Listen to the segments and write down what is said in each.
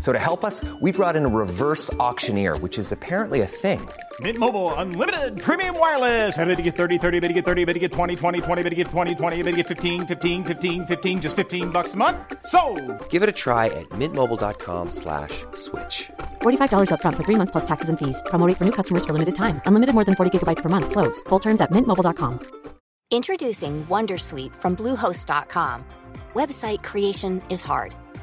So to help us, we brought in a reverse auctioneer, which is apparently a thing. Mint Mobile unlimited premium wireless. Ready to get 30, 30, bit to get 30, bit to get 20, 20, 20, bit to get 20, 20, bit to get 15, 15, 15, 15 just 15 bucks a month. So, Give it a try at mintmobile.com slash switch. $45 upfront for three months plus taxes and fees. Promo rate for new customers for limited time. Unlimited more than 40 gigabytes per month. Slows. Full terms at mintmobile.com. Introducing Wondersuite from Bluehost.com. Website creation is hard,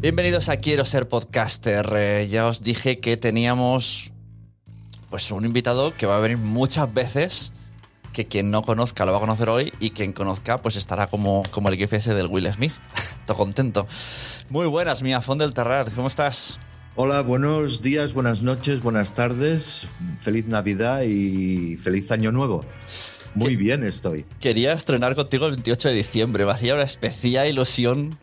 Bienvenidos a Quiero ser podcaster. Eh, ya os dije que teníamos pues un invitado que va a venir muchas veces, que quien no conozca lo va a conocer hoy y quien conozca pues estará como, como el GIF ese del Will Smith. Todo contento. Muy buenas, Mía Fond del Terrar. ¿Cómo estás? Hola, buenos días, buenas noches, buenas tardes, feliz Navidad y feliz Año Nuevo. Muy bien estoy. Quería estrenar contigo el 28 de diciembre. Me hacía una especial ilusión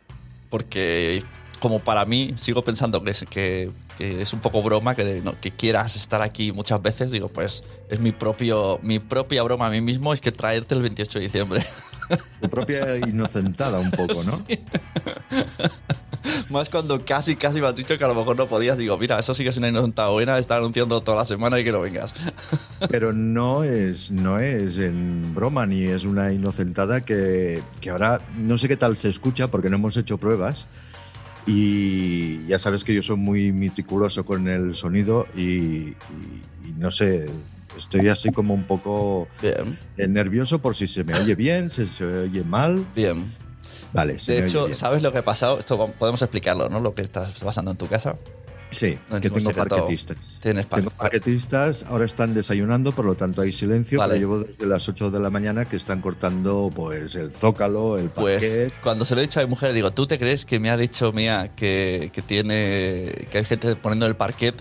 porque como para mí sigo pensando que es, que, que es un poco broma que, no- que quieras estar aquí muchas veces. Digo, pues es mi, propio, mi propia broma a mí mismo, es que traerte el 28 de diciembre. Tu propia inocentada un poco, ¿no? Más cuando casi, casi me has dicho que a lo mejor no podías. Digo, mira, eso sí que es una inocentada buena, estar anunciando toda la semana y que no vengas. Pero no es, no es en broma ni es una inocentada que, que ahora no sé qué tal se escucha porque no hemos hecho pruebas. Y ya sabes que yo soy muy meticuloso con el sonido y, y- y no sé, estoy así como un poco Bien, eh, nervioso por si se me oye bien, si se oye mal. bien. Vale, se De me oye hecho, bien. ¿sabes lo que ha pasado? Esto podemos explicarlo, ¿no? Lo que está pasando en tu casa. Sí, No que tengo secreto. parquetistas. Tienes Tengo parquetistas, ahora están desayunando, por lo tanto hay silencio, Vale. pero llevo desde las 8 de la mañana que están cortando pues el zócalo, el Pues parquet. cuando se lo he dicho a mi mujer, digo, ¿tú te crees que me ha dicho Mía que, que tiene que hay gente poniendo el parquet?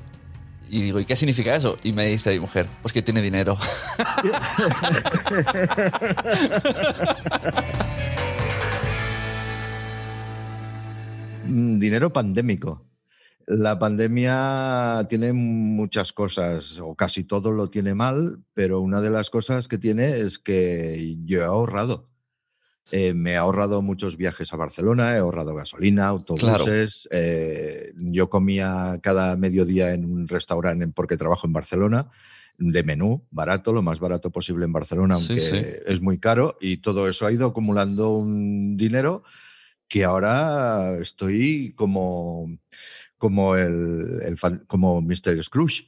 Y digo, ¿y qué significa eso? Y me dice mi mujer, pues que tiene dinero. Mm, Dinero pandémico. La pandemia tiene muchas cosas, o casi todo lo tiene mal, pero una de las cosas que tiene es que yo he ahorrado. Eh, me he ahorrado muchos viajes a Barcelona, he ahorrado gasolina, autobuses. eh, yo comía cada mediodía en un restaurante porque trabajo en Barcelona, de menú, barato, lo más barato posible en Barcelona, Sí, aunque sí. es muy caro, y todo eso ha ido acumulando un dinero que ahora estoy como, como, el, el fan- como Mr. Scrooge,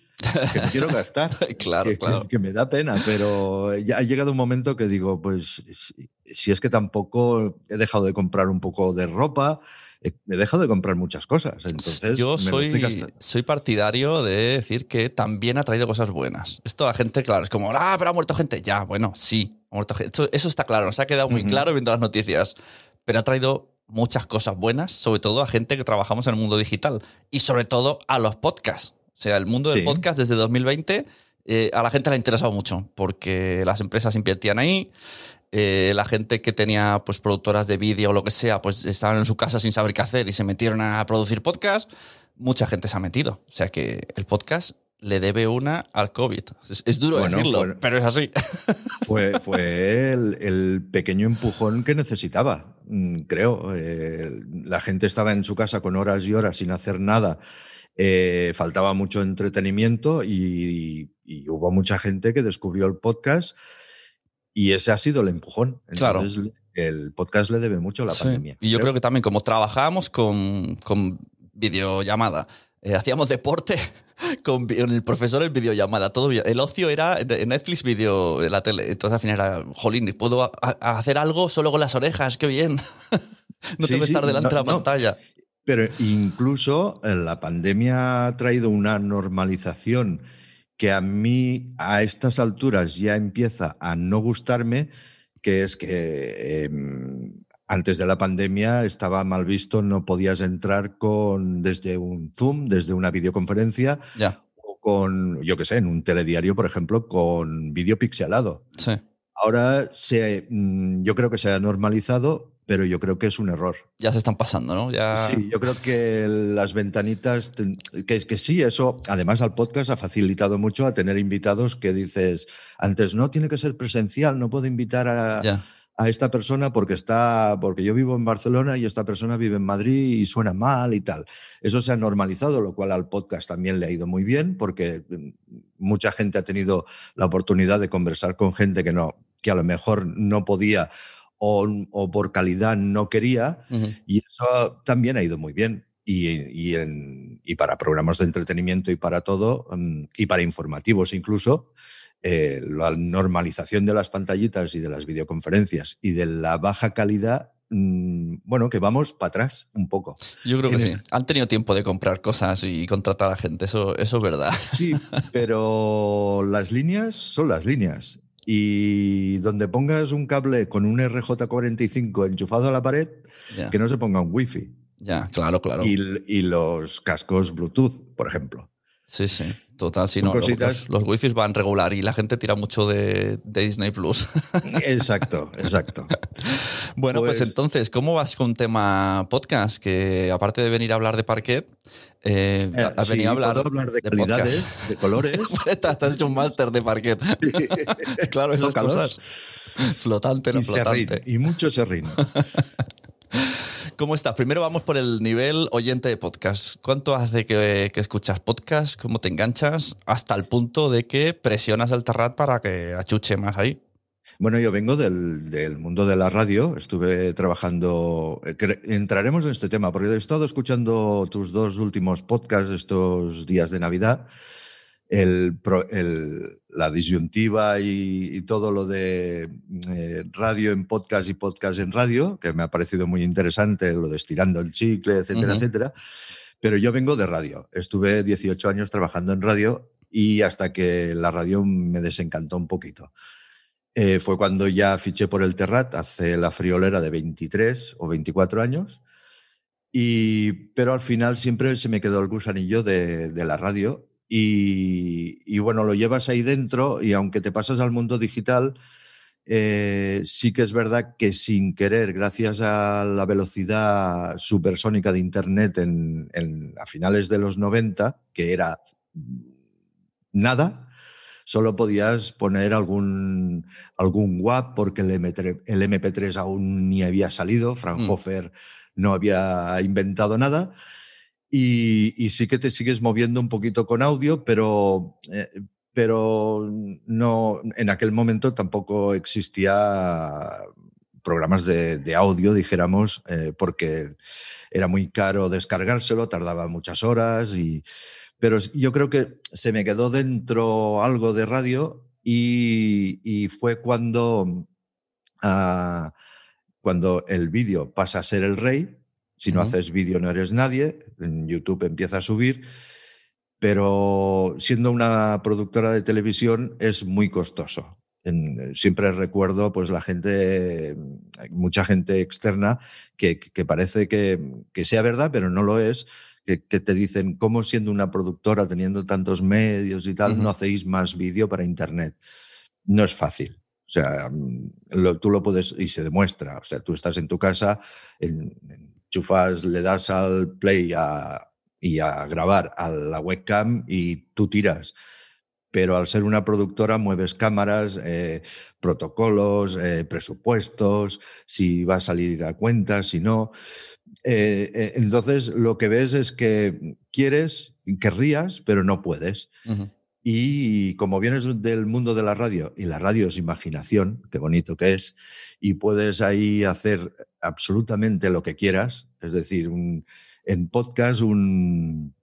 que no quiero gastar. claro, que, claro. que me da pena, pero ya ha llegado un momento que digo, pues si, si es que tampoco he dejado de comprar un poco de ropa, he, he dejado de comprar muchas cosas. Entonces, Yo me lo estoy soy, soy partidario de decir que también ha traído cosas buenas. Esto la gente, claro, es como, ah, pero ha muerto gente. Ya, bueno, sí, ha muerto gente. Eso, eso está claro, nos ha quedado muy claro viendo las noticias. Pero ha traído muchas cosas buenas, sobre todo a gente que trabajamos en el mundo digital y sobre todo a los podcasts. O sea, el mundo del Sí. podcast desde 2020 eh, a la gente le ha interesado mucho porque las empresas invertían ahí. eh, la gente que tenía pues productoras de vídeo o lo que sea, pues estaban en su casa sin saber qué hacer y se metieron a producir podcast, mucha gente se ha metido. O sea que el podcast le debe una al COVID. Es, es duro Bueno, decirlo, bueno. pero es así. Fue, fue el, el pequeño empujón que necesitaba, mm, creo. Eh, la gente estaba en su casa con horas y horas sin hacer nada. Eh, faltaba mucho entretenimiento y, y hubo mucha gente que descubrió el podcast y ese ha sido el empujón. Claro. Entonces, el podcast le debe mucho a la Sí. pandemia. Y yo creo que también como trabajábamos con, con videollamada, eh, hacíamos deporte con el profesor en videollamada, todo. El ocio era Netflix video en la tele. Entonces al final era, jolín, puedo hacer algo solo con las orejas, qué bien. no Sí, tengo que sí, estar delante no, de la no. pantalla. Pero incluso eh, la pandemia ha traído una normalización que a mí a estas alturas ya empieza a no gustarme, que es que em, antes de la pandemia estaba mal visto, no podías entrar con desde un Zoom, desde una videoconferencia Ya, o con, yo qué sé, en un telediario, por ejemplo, con vídeo pixelado. sí. Ahora se, mm, yo creo que se ha normalizado, pero yo creo que es un error. Ya se están pasando, ¿no? Ya... Sí, yo creo que las ventanitas, que, es que sí, eso, además al podcast ha facilitado mucho a tener invitados que dices, antes no tiene que ser presencial, no puedo invitar a, ya. A esta persona porque está, porque yo vivo en Barcelona y esta persona vive en Madrid y suena mal y tal. Eso se ha normalizado, lo cual al podcast también le ha ido muy bien porque mm, mucha gente ha tenido la oportunidad de conversar con gente que no, que a lo mejor no podía o, o por calidad no quería. Y eso también ha ido muy bien. Y, y en- y para programas de entretenimiento y para todo, mm, y para informativos incluso, eh, la normalización de las pantallitas y de las videoconferencias y de la baja calidad, mm, bueno, que vamos para atrás un poco. Yo creo que sí. Han tenido tiempo de comprar cosas y contratar a gente, eso, eso es verdad. Sí, pero las líneas son las líneas. Y donde pongas un cable con un RJ45 enchufado a la pared, que no se ponga un wifi. ya, claro, claro. Y, y los cascos Bluetooth, por ejemplo. Sí, sí, total. Si no, los, cositas- los, los wifis van regular y la gente tira mucho de, de Disney Plus. Exacto, exacto. bueno, pues, Pues- entonces, ¿cómo vas con tema podcast? Que aparte de venir a hablar de parquet, eh, Eh, has sí, venido a hablar, de, calidades, de colores. te has hecho un máster de parquet. claro, esas cosas. Flotante, no y, serrín, flotante. y mucho serrín. ¿Cómo estás? Primero vamos por el nivel oyente de podcast. ¿Cuánto hace que, escuchas podcast? ¿Cómo te enganchas? Hasta el punto de que presionas el terrat para que achuche más ahí. Bueno, yo vengo del, del mundo de la radio, estuve trabajando, eh, entraremos en este tema, porque he estado escuchando tus dos últimos podcasts estos días de Navidad, el, el- la disyuntiva y, y todo lo de eh, radio en podcast y podcast en radio, que me ha parecido muy interesante, lo de estirando el chicle, etcétera, Ujú. etcétera. Pero yo vengo de radio, estuve 18 años trabajando en radio y hasta que la radio me desencantó un poquito. Eh, fue cuando ya fiché por el Terrat hace la friolera de 23 o 24 años. Y, pero al final siempre se me quedó el gusanillo de, de la radio. Y, y bueno, lo llevas ahí dentro y aunque te pasas al mundo digital, eh, sí que es verdad que sin querer, gracias a la velocidad supersónica de Internet en, en- a finales de los 90, que era nada, solo podías poner algún, algún WAP porque el, MP3, el MP3 aún ni había salido, Fraunhofer no había inventado nada. Y, y sí que te sigues moviendo un poquito con audio, pero, eh, pero no, en aquel momento tampoco existía programas de, de audio, dijéramos, eh, porque era muy caro descargárselo, tardaba muchas horas y, pero yo creo que se me quedó dentro algo de radio y, y fue cuando, ah, cuando el vídeo pasa a ser el rey. Si no haces vídeo no eres nadie. En YouTube empieza a subir. Pero siendo una productora de televisión es muy costoso. En- siempre recuerdo pues la gente, mucha gente externa que, que parece que, que sea verdad, pero no lo es, que, que te dicen cómo siendo una productora, teniendo tantos medios y tal, no hacéis más vídeo para Internet. No es fácil. O sea, mm, lo- tú lo puedes y se demuestra. O sea, tú estás en tu casa, en- enchufas, le das al play a- y a grabar a la webcam y tú tiras. Pero al ser una productora mueves cámaras, eh, protocolos, eh, presupuestos, si va a salir a cuenta, si no. Eh, entonces lo que ves es que quieres, querrías, pero no puedes. Y como vienes del mundo de la radio, y la radio es imaginación, qué bonito que es, y puedes ahí hacer absolutamente lo que quieras, es decir, un- en podcast un,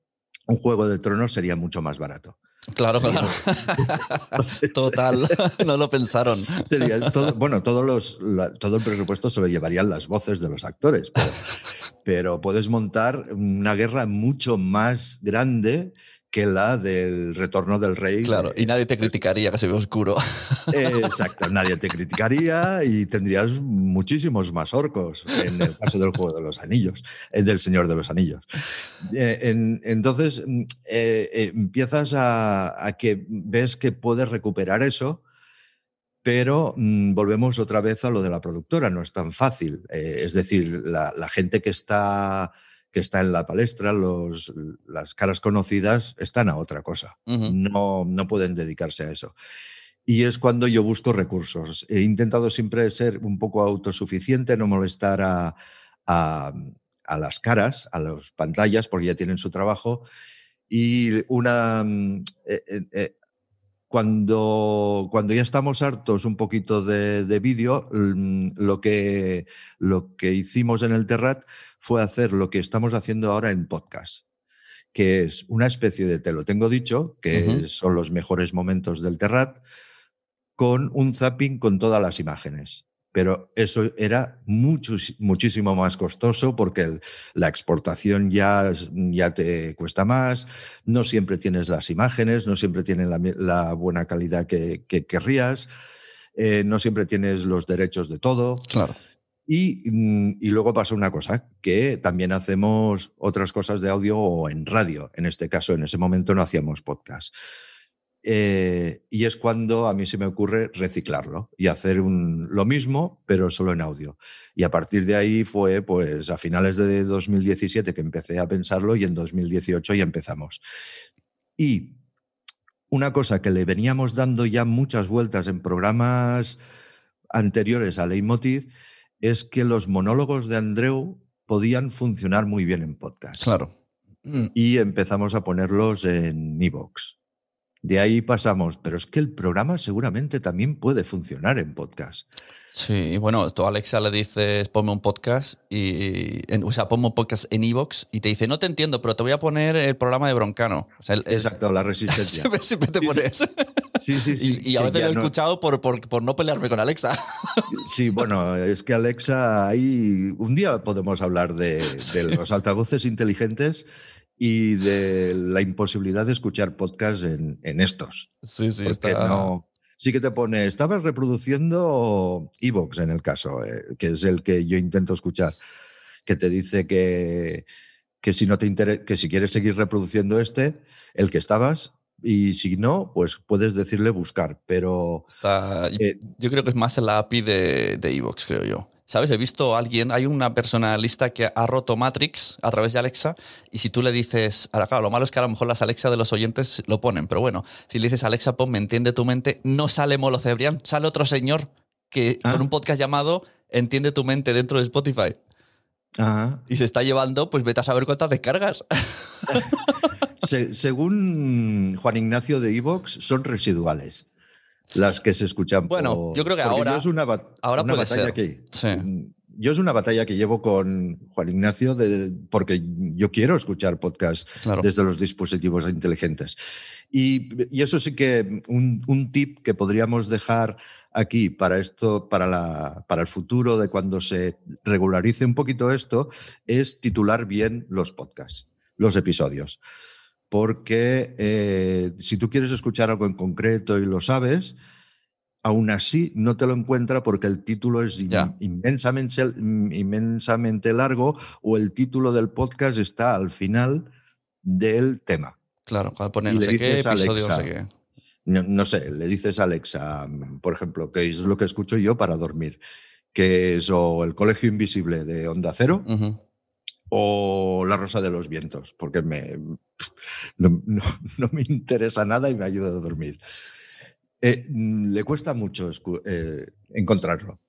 un juego de tronos sería mucho más barato. Claro, claro. Total, no lo pensaron. Sería todo- bueno, todos los, la- todo el presupuesto se lo llevarían las voces de los actores, pero, pero puedes montar una guerra mucho más grande que la del retorno del rey. Claro, y nadie te criticaría que se ve oscuro. Eh, Exacto, nadie te criticaría y tendrías muchísimos más orcos en el caso del juego de los anillos, eh, del Señor de los Anillos. Eh, en- entonces mm, eh, empiezas a, a que ves que puedes recuperar eso, pero mm, volvemos otra vez a lo de la productora, no es tan fácil. Eh, es decir, la, la gente que está, que está en la palestra, los, las caras conocidas, están a otra cosa no, no pueden dedicarse a eso. Y es cuando yo busco recursos. He intentado siempre ser un poco autosuficiente, no molestar a, a- a las caras, a las pantallas, porque ya tienen su trabajo. Y una. mm, eh, eh, eh, cuando, cuando ya estamos hartos un poquito de, de vídeo, mm, lo que, lo que hicimos en el Terrat fue hacer lo que estamos haciendo ahora en podcast que es una especie de te lo tengo dicho, que son los mejores momentos del Terrat, con un zapping con todas las imágenes. Pero eso era mucho, muchísimo más costoso porque el- la exportación ya, ya te cuesta más, no siempre tienes las imágenes, no siempre tienen la, la buena calidad que, que querrías, eh, no siempre tienes los derechos de todo. Claro. Y, mm, y luego pasa una cosa, que también hacemos otras cosas de audio o en radio. En este caso, en ese momento no hacíamos podcast. Eh, y es cuando a mí se me ocurre reciclarlo y hacer un- lo mismo, pero solo en audio. Y a partir de ahí fue pues a finales de 2017 que empecé a pensarlo y en 2018 ya empezamos. Y una cosa que le veníamos dando ya muchas vueltas en programas anteriores a Leitmotiv es que los monólogos de Andreu podían funcionar muy bien en podcast. Claro. Y empezamos a ponerlos en Evox. De ahí pasamos, pero es que el programa seguramente también puede funcionar en podcast. Sí, bueno, tú a Alexa le dices ponme un podcast y en- o sea, ponme un podcast en Evox y te dice, no te entiendo, pero te voy a poner el programa de Broncano. O sea, el- el- Exacto, la resistencia. siempre, siempre te pones. Sí, sí, sí. y, y a veces lo he no- escuchado por, por, por no pelearme con Alexa. Sí, bueno, es que Alexa, ahí un día podemos hablar de, de los altavoces inteligentes y de la imposibilidad de escuchar podcast en, en estos. Sí, sí, porque está. no. Sí que te pone, estabas reproduciendo Evox en el caso, eh, que es el que yo intento escuchar, que te dice que, que si no te intere- que si quieres seguir reproduciendo este, el que estabas, y si no, pues puedes decirle buscar, pero está- eh, yo creo que es más la API de, de Evox, creo yo. ¿Sabes? He visto a alguien, hay una persona lista que ha roto Matrix a través de Alexa y si tú le dices, ahora claro, lo malo es que a lo mejor las Alexa de los oyentes lo ponen, pero bueno, si le dices Alexa, pon, me entiende tu mente, no sale Molo Cebrián, sale otro señor que Ah. con un podcast llamado Entiende tu mente dentro de Spotify ajá, y se está llevando, pues vete a saber cuántas descargas. Se- según Juan Ignacio de Evox, son residuales las que se escuchan. Bueno, por- yo creo que ahora- yo es una, ahora una puede batalla ser. que Sí. yo es una batalla que llevo con Juan Ignacio de- porque yo quiero escuchar podcast Claro. desde los dispositivos inteligentes. Y, y eso sí que un, un tip que podríamos dejar aquí para esto, para, la, para el futuro de cuando se regularice un poquito esto, es titular bien los podcasts, los episodios. Porque eh, si tú quieres escuchar algo en concreto y lo sabes, aún así no te lo encuentra porque el título es in- Ya. inmensamente, inmensamente largo o el título del podcast está al final del tema. Claro, cuando pone Y no le sé qué, no sé Alexa, qué. no, no sé, le dices a Alexa, por ejemplo, que es lo que escucho yo para dormir, que es o el Colegio Invisible de Onda Cero. O La Rosa de los Vientos, porque me, no, no- no me interesa nada y me ayuda a dormir. Eh, le cuesta mucho eh, encontrarlo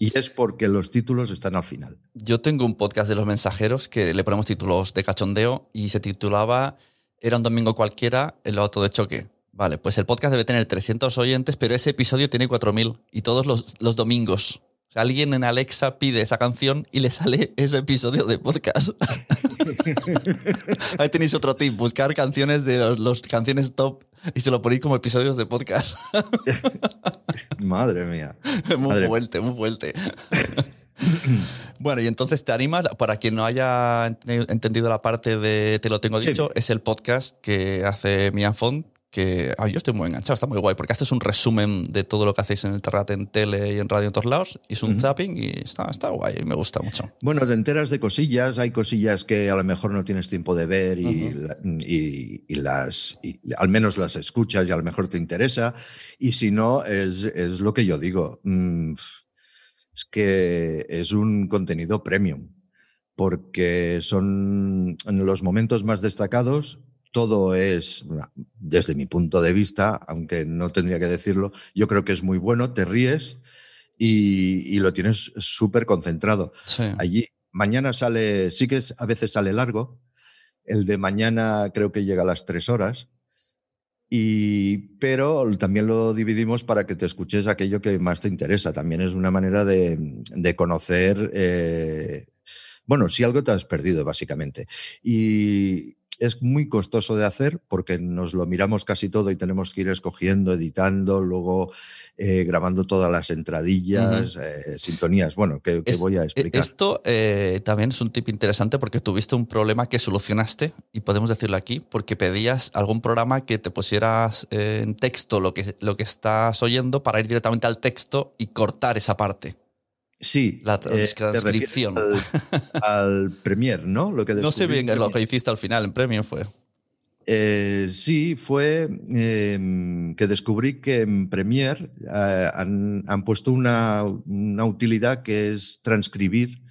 y es porque los títulos están al final. Yo tengo un podcast de los mensajeros que le ponemos títulos de cachondeo y se titulaba Era un domingo cualquiera, el auto de choque. Vale, pues el podcast debe tener 300 oyentes, pero ese episodio tiene 4.000 y todos los, los domingos. O sea, alguien en Alexa pide esa canción y le sale ese episodio de podcast. Ahí tenéis otro tip, buscar canciones de los, los canciones top y se lo ponéis como episodios de podcast. Madre mía. muy Madre- fuerte, muy fuerte. bueno, y entonces te animas, para quien no haya ent- entendido la parte de Te lo tengo Sí. dicho, es el podcast que hace Mia Font, que ah, yo estoy muy enganchado, está muy guay, porque haces un resumen de todo lo que hacéis en el Terrat, en tele y en radio en todos lados, y es un zapping y está, está guay, me gusta mucho. Bueno, te enteras de cosillas, hay cosillas que a lo mejor no tienes tiempo de ver y, la- y- y las y al menos las escuchas y a lo mejor te interesa. Y si no, es, es lo que yo digo. mm, Es que es un contenido premium, porque son en los momentos más destacados. Todo es, desde mi punto de vista, aunque no tendría que decirlo, yo creo que es muy bueno, te ríes y, y lo tienes súper concentrado. Sí. Allí, mañana sale, sí que es- a veces sale largo. El de mañana creo que llega a las tres horas. Y, pero también lo dividimos para que te escuches aquello que más te interesa. También es una manera de, de conocer, eh, bueno, si algo te has perdido, básicamente. Y es muy costoso de hacer porque nos lo miramos casi todo y tenemos que ir escogiendo, editando, luego eh, grabando todas las entradillas, eh, sintonías. Bueno, que, que Es- voy a e- explicar. Esto eh, también es un tip interesante porque tuviste un problema que solucionaste, y podemos decirlo aquí, porque pedías algún programa que te pusieras en texto lo que, lo que estás oyendo para ir directamente al texto y cortar esa parte. Sí, La eh, transcripción. Al, al Premier, ¿no? Lo que No sé bien en lo que hiciste al final, en Premium fue. Eh, sí, fue eh, que descubrí que en Premiere eh, han, han puesto una, una utilidad que es transcribir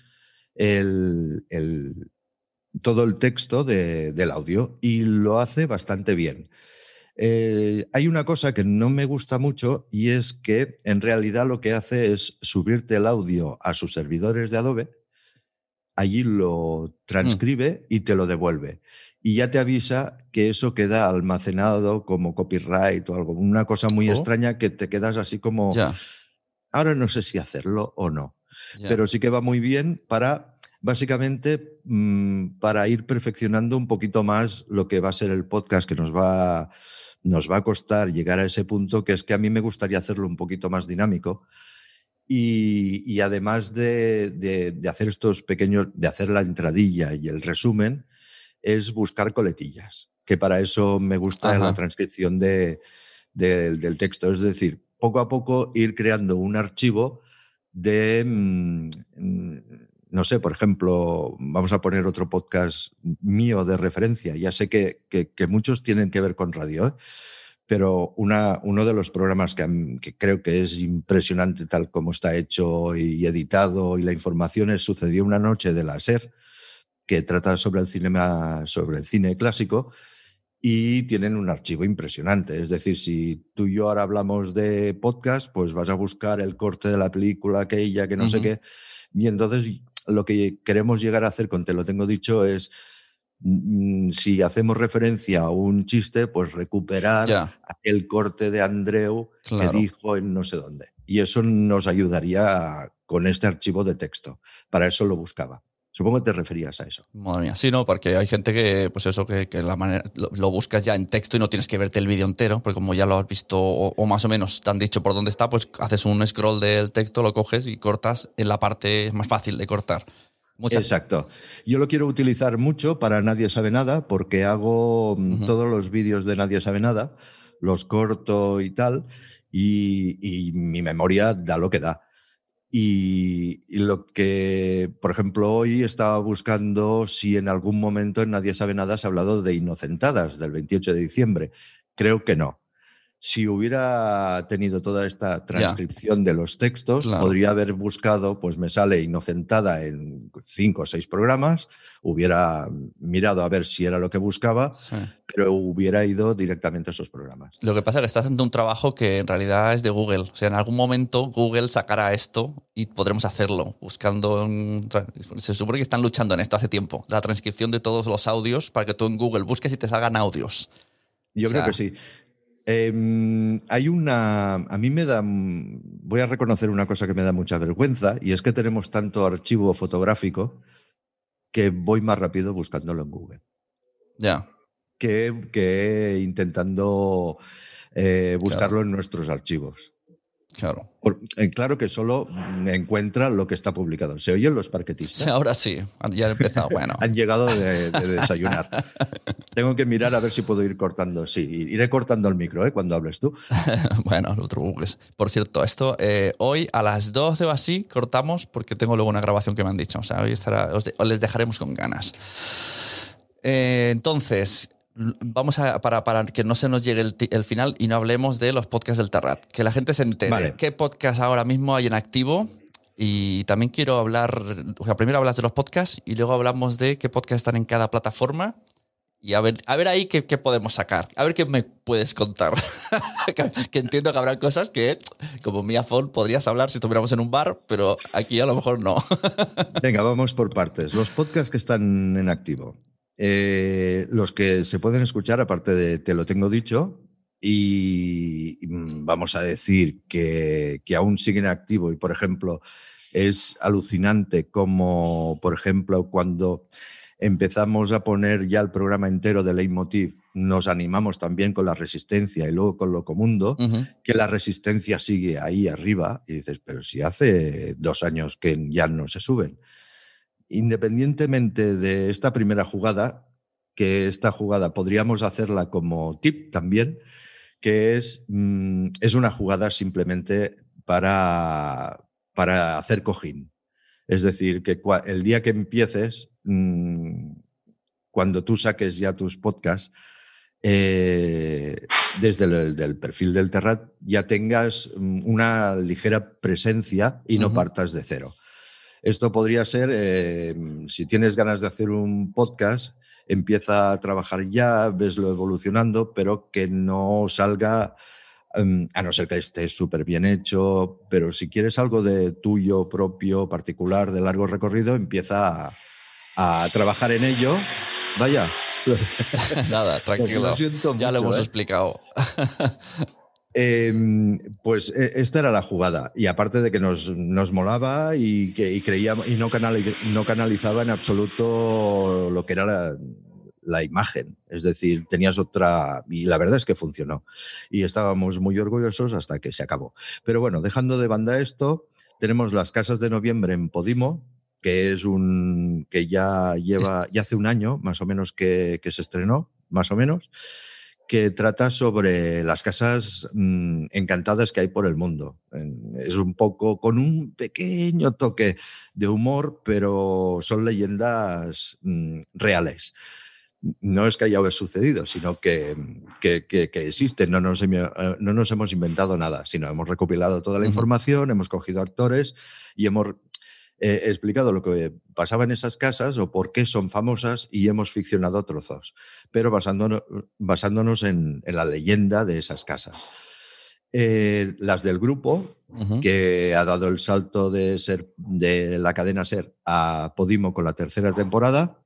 el, el- todo el texto de- del audio y lo hace bastante bien. Eh, hay una cosa que no me gusta mucho y es que en realidad lo que hace es subirte el audio a sus servidores de Adobe, allí lo transcribe y te lo devuelve. Y ya te avisa que eso queda almacenado como copyright o algo, una cosa muy Oh. extraña que te quedas así como, Ya. ahora no sé si hacerlo o no ya. pero sí que va muy bien para, básicamente, mm, para ir perfeccionando un poquito más lo que va a ser el podcast, que nos va, nos va a costar llegar a ese punto, que es que a mí me gustaría hacerlo un poquito más dinámico. Y, y además de, de- de hacer estos pequeños, de hacer la entradilla y el resumen, es buscar coletillas, que para eso me gusta la transcripción de- de- del texto. Es decir, poco a poco ir creando un archivo de, mm, no sé, por ejemplo, vamos a poner otro podcast mío de referencia. Ya sé que, que- que muchos tienen que ver con radio, ¿eh? pero una, uno de los programas que, que creo que es impresionante tal como está hecho y editado y la información es Sucedió una noche de la SER, que trata sobre el, cinema, sobre el cine clásico y tienen un archivo impresionante. Es decir, si tú y yo ahora hablamos de podcast, pues vas a buscar el corte de la película, aquella, que no sé Ujú. qué. Y entonces lo que queremos llegar a hacer con Te lo tengo dicho es, mm, si hacemos referencia a un chiste, pues recuperar Ya. aquel corte de Andreu Claro. que dijo en no sé dónde. Y eso nos ayudaría con este archivo de texto. Para eso lo buscaba. Supongo que te referías a eso. Madre mía. Sí, no, porque hay gente que, pues eso, que, que la manera, lo, lo buscas ya en texto y no tienes que verte el vídeo entero, porque como ya lo has visto o, o más o menos te han dicho por dónde está, pues haces un scroll del texto, lo coges y cortas en la parte más fácil de cortar. Muchas- Exacto. Yo lo quiero utilizar mucho para Nadie sabe nada porque hago mm, todos los vídeos de Nadie sabe nada, los corto y tal, y, y mi memoria da lo que da. Y, lo que, por ejemplo, hoy estaba buscando si en algún momento en Nadie sabe nada se ha hablado de Inocentadas del 28 de diciembre. Creo que no. Si hubiera tenido toda esta transcripción de los textos, Claro. podría haber buscado, pues me sale inocentada en cinco o seis programas, hubiera mirado a ver si era lo que buscaba, Sí. pero hubiera ido directamente a esos programas. Lo que pasa es que estás haciendo un trabajo que en realidad es de Google. O sea, en algún momento Google sacará esto y podremos hacerlo buscando. en- se supone que están luchando en esto hace tiempo. La transcripción de todos los audios para que tú en Google busques y te salgan audios. Yo O creo que sí. Em, hay una. A mí me da. Voy a reconocer una cosa que me da mucha vergüenza, y es que tenemos tanto archivo fotográfico que voy más rápido buscándolo en Google Ya. que, que intentando eh, buscarlo en nuestros archivos. Claro. Por- eh, claro que solo encuentra lo que está publicado. ¿Se oyen los parquetistas? Ahora sí. Ya he empezado. Bueno. Han llegado de, de desayunar. Tengo que mirar a ver si puedo ir cortando. Sí, iré cortando el micro ¿eh? cuando hables tú. bueno, no te preocupes. Por cierto, esto eh, hoy a las 12 o así cortamos porque tengo luego una grabación que me han dicho. O sea, hoy estará, os, de- os les dejaremos con ganas. Eh, entonces, vamos a, para, para que no se nos llegue el, el final y no hablemos de los podcasts del Terrat. Que la gente se entere Vale. qué podcast ahora mismo hay en activo. Y también quiero hablar, o sea, primero hablas de los podcasts y luego hablamos de qué podcasts están en cada plataforma. Y a ver, a ver ahí qué, qué podemos sacar. A ver qué me puedes contar. que, que entiendo que habrá cosas que, como Mia Fon, podrías hablar si estuviéramos en un bar, pero aquí a lo mejor no. Venga, vamos por partes. Los podcasts que están en activo. Eh, los que se pueden escuchar, aparte de Te lo tengo dicho, y mm, vamos a decir que, que aún siguen activo y, por ejemplo, es alucinante como, por ejemplo, cuando empezamos a poner ya el programa entero de Leitmotiv, nos animamos también con la resistencia y luego con Locomundo, Ujú. que la resistencia sigue ahí arriba y dices, pero si hace dos años que ya no se suben. Independientemente de esta primera jugada, que esta jugada podríamos hacerla como tip también, que es, mm, es una jugada simplemente para, para hacer cojín. Es decir, que el día que empieces, mm, cuando tú saques ya tus podcasts, eh, desde el del perfil del Terrat ya tengas mm, una ligera presencia y no partas de cero. Esto podría ser, eh, si tienes ganas de hacer un podcast, empieza a trabajar ya, veslo evolucionando, pero que no salga, em, a no ser que esté súper bien hecho, pero si quieres algo de tuyo, propio, particular, de largo recorrido, empieza a, a trabajar en ello. Vaya, Nada, tranquilo. Lo ya lo hemos ¿eh? explicado. Em, pues eh, esta era la jugada. Y aparte de que nos, nos molaba y que y creíamos y no, canali- no canalizaba en absoluto lo que era la, la imagen. Es decir, tenías otra. Y la verdad es que funcionó. Y estábamos muy orgullosos hasta que se acabó. Pero bueno, dejando de banda esto, tenemos las casas de noviembre en Podimo que es un que ya lleva ya hace un año más o menos que, que se estrenó más o menos que trata sobre las casas mm, encantadas que hay por el mundo. Es un poco con un pequeño toque de humor, pero son leyendas mm, reales. No es que haya sucedido, sino que, que- que- que existen. No nos, hemi- eh, no nos hemos inventado nada, sino hemos recopilado toda la información, hemos cogido actores y hemos eh, explicado lo que pasaba en esas casas o por qué son famosas y hemos ficcionado trozos, pero basándonos, basándonos en, en la leyenda de esas casas. Eh, las del grupo, que ha dado el salto de ser de la cadena Ser a Podimo con la tercera temporada.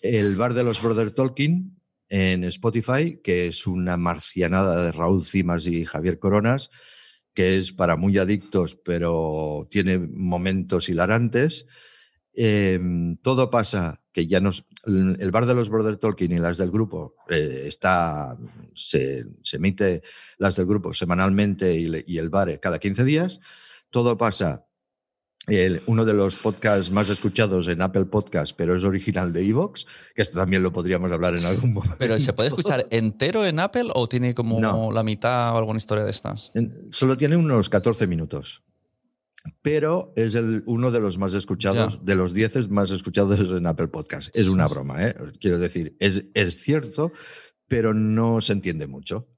El bar de los Brother Tolkien en Spotify, que es una marcianada de Raúl Cimas y Javier Coronas, que es para muy adictos, pero tiene momentos hilarantes. Eh, todo pasa que ya nos. El bar de los Brother Tolkien y las del grupo eh, está. Se, emite las del grupo semanalmente y, y el bar cada 15 días. Todo pasa. El- uno de los podcasts más escuchados en Apple Podcast, pero es original de Evox, que esto también lo podríamos hablar en algún momento. Pero ¿se puede escuchar entero en Apple o tiene como No. la mitad o alguna historia de estas? Solo tiene unos 14 minutos. Pero es el, uno de los más escuchados, de los 10 más escuchados en Apple Podcast. Es una broma, ¿eh? Quiero decir, es, es cierto, pero no se entiende mucho.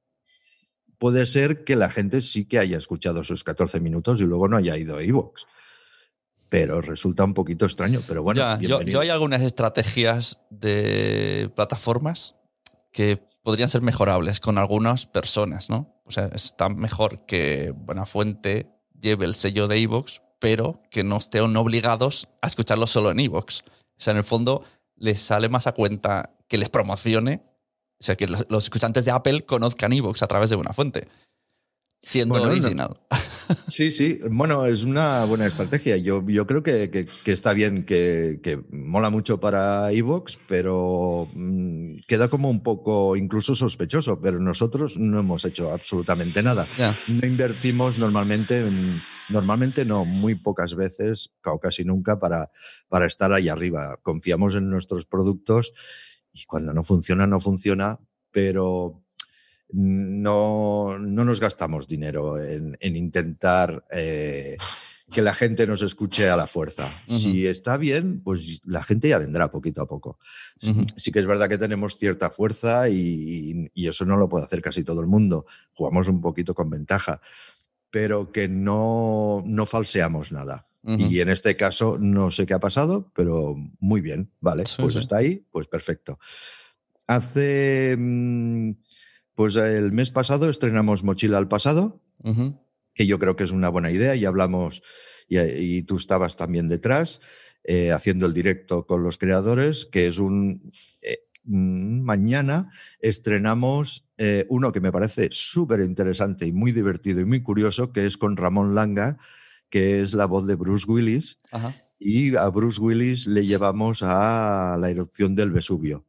puede ser que la gente sí que haya escuchado esos 14 minutos y luego no haya ido a iVoox. Pero resulta un poquito extraño. Pero bueno, Ya, yo, hay algunas estrategias de plataformas que podrían ser mejorables con algunas personas, ¿no? O sea, está mejor que Buenafuente lleve el sello de Evox, pero que no estén obligados a escucharlo solo en Evox. O sea, en el fondo les sale más a cuenta que les promocione, o sea, que los, los escuchantes de Apple conozcan Evox a través de Buenafuente, siendo Bueno, no-. Sí, sí. Bueno, es una buena estrategia. Yo, yo creo que, que- que está bien, que, que mola mucho para Evox, pero mm, queda como un poco incluso sospechoso. Pero nosotros no hemos hecho absolutamente nada. No invertimos normalmente, en- normalmente no, muy pocas veces o casi nunca para, para estar ahí arriba. Confiamos en nuestros productos y cuando no funciona, no funciona, pero no, no nos gastamos dinero en, en intentar eh, que la gente nos escuche a la fuerza. Si está bien, pues la gente ya vendrá poquito a poco. Sí- que es verdad que tenemos cierta fuerza y, y eso no lo puede hacer casi todo el mundo. Jugamos un poquito con ventaja, pero que no, no falseamos nada. Y en este caso no sé qué ha pasado, pero muy bien, vale, Sí, pues sí. está ahí, pues perfecto. Hace, mm, pues el mes pasado estrenamos Mochila al pasado, que yo creo que es una buena idea y hablamos, y, y tú estabas también detrás, eh, haciendo el directo con los creadores, que es un... eh, mañana estrenamos eh, uno que me parece súper interesante y muy divertido y muy curioso, que es con Ramón Langa, que es la voz de Bruce Willis, Ajá. y a Bruce Willis le llevamos a la erupción del Vesubio.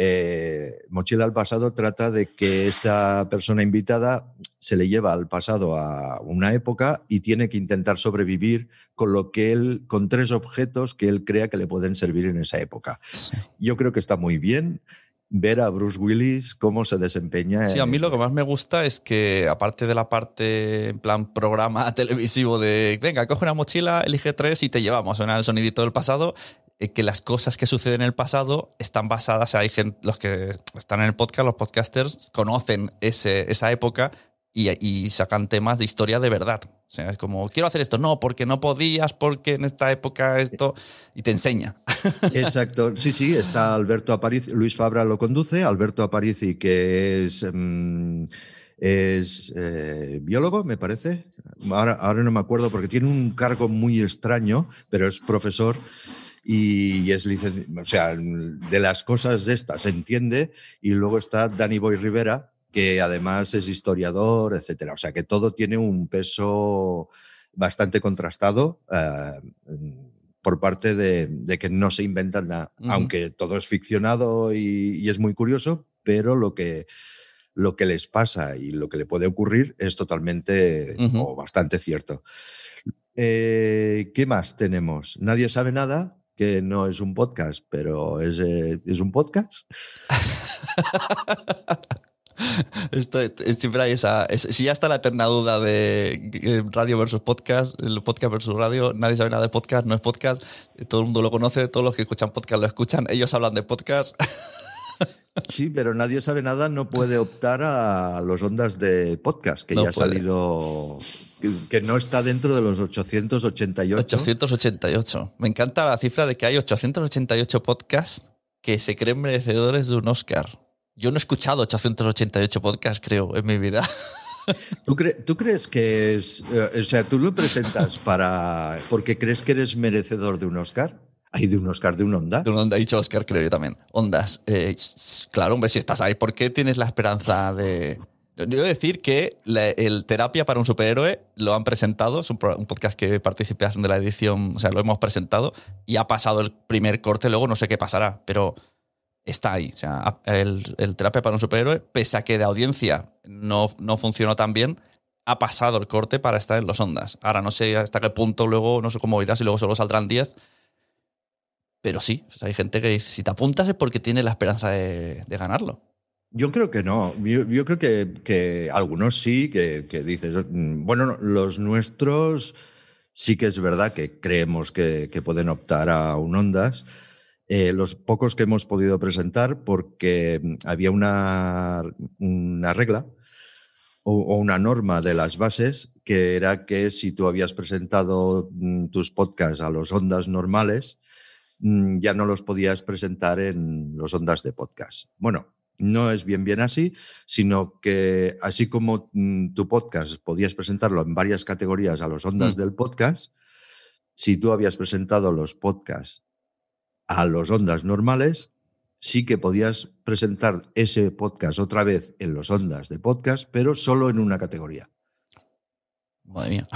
Eh, Mochila al pasado trata de que esta persona invitada se le lleva al pasado a una época y tiene que intentar sobrevivir con lo que él, con tres objetos que él crea que le pueden servir en esa época. Sí. Yo creo que está muy bien ver a Bruce Willis cómo se desempeña. Sí, a mí lo que más me gusta es que, aparte de la parte en plan programa televisivo de, venga, coge una mochila, elige tres y te llevamos, suena el sonidito del pasado, que las cosas que suceden en el pasado están basadas, hay gente, los que están en el podcast, los podcasters, conocen ese, esa época y, sacan temas de historia de verdad. Es como, quiero hacer esto, no, porque no podías, porque en esta época esto, y te enseña. Exacto, sí, sí, está Alberto Aparici, Luis Fabra lo conduce, Alberto Aparici, que es, mm, eh, biólogo, me parece. Ahora, ahora no me acuerdo porque tiene un cargo muy extraño, pero es profesor y es licenciado, o sea, de las cosas de estas se entiende. Y luego está Dani Boy Rivera, que además es historiador, etcétera. O sea, que todo tiene un peso bastante contrastado. eh, por parte de, de que no se inventan nada, aunque todo es ficcionado y, y es muy curioso, pero lo que, lo que les pasa y lo que le puede ocurrir es totalmente o bastante cierto. Eh, ¿Qué más tenemos? Nadie sabe nada, que no es un podcast, pero es, eh, es un podcast. Esto, es- siempre esa. es- si ya está la eterna duda de eh, radio versus podcast, el podcast versus radio, nadie sabe nada de podcast, no es podcast, eh, todo el mundo lo conoce, todos los que escuchan podcast lo escuchan, ellos hablan de podcast. Sí, pero nadie sabe nada, no puede optar a los ondas de podcast, que No ya ha salido, que, que no está dentro de los 888. 888. Me encanta la cifra de que hay 888 podcasts que se creen merecedores de un Oscar. Yo no he escuchado 888 podcasts, creo, en mi vida. ¿Tú, cre- tú crees que es, eh, o sea, tú lo presentas para, porque crees que eres merecedor de un Oscar? ¿Hay de un Oscar, de un Onda? De donde ha dicho Oscar, creo yo también. Ondas. Eh, claro, hombre, si estás ahí, ¿por qué tienes la esperanza de.? Debo decir que la- el Terapia para un Superhéroe lo han presentado, es un, un podcast que participé haciendo la edición, o sea, lo hemos presentado y ha pasado el primer corte, luego no sé qué pasará, pero está ahí. O sea, el, el Terapia para un Superhéroe, pese a que de audiencia no, no funcionó tan bien, ha pasado el corte para estar en los Ondas. Ahora no sé hasta qué punto luego, no sé cómo irá, si luego solo saldrán 10, pero sí, hay gente que dice, si te apuntas es porque tienes la esperanza de, ganarlo. Yo creo que no. Yo, yo creo que, algunos sí, que, dices, mm, bueno, no, los nuestros sí que es verdad que creemos que, pueden optar a un Ondas. Eh, los pocos que hemos podido presentar, porque mm, había una, una regla o, o una norma de las bases que era que si tú habías presentado mm, tus podcasts a los ondas normales, ya no los podías presentar en los ondas de podcast. Bueno, no es bien bien así, sino que así como mm, tu podcast podías presentarlo en varias categorías a los ondas Mm. del podcast, si tú habías presentado los podcasts a los ondas normales, sí que podías presentar ese podcast otra vez en los ondas de podcast, pero solo en una categoría. Madre mía.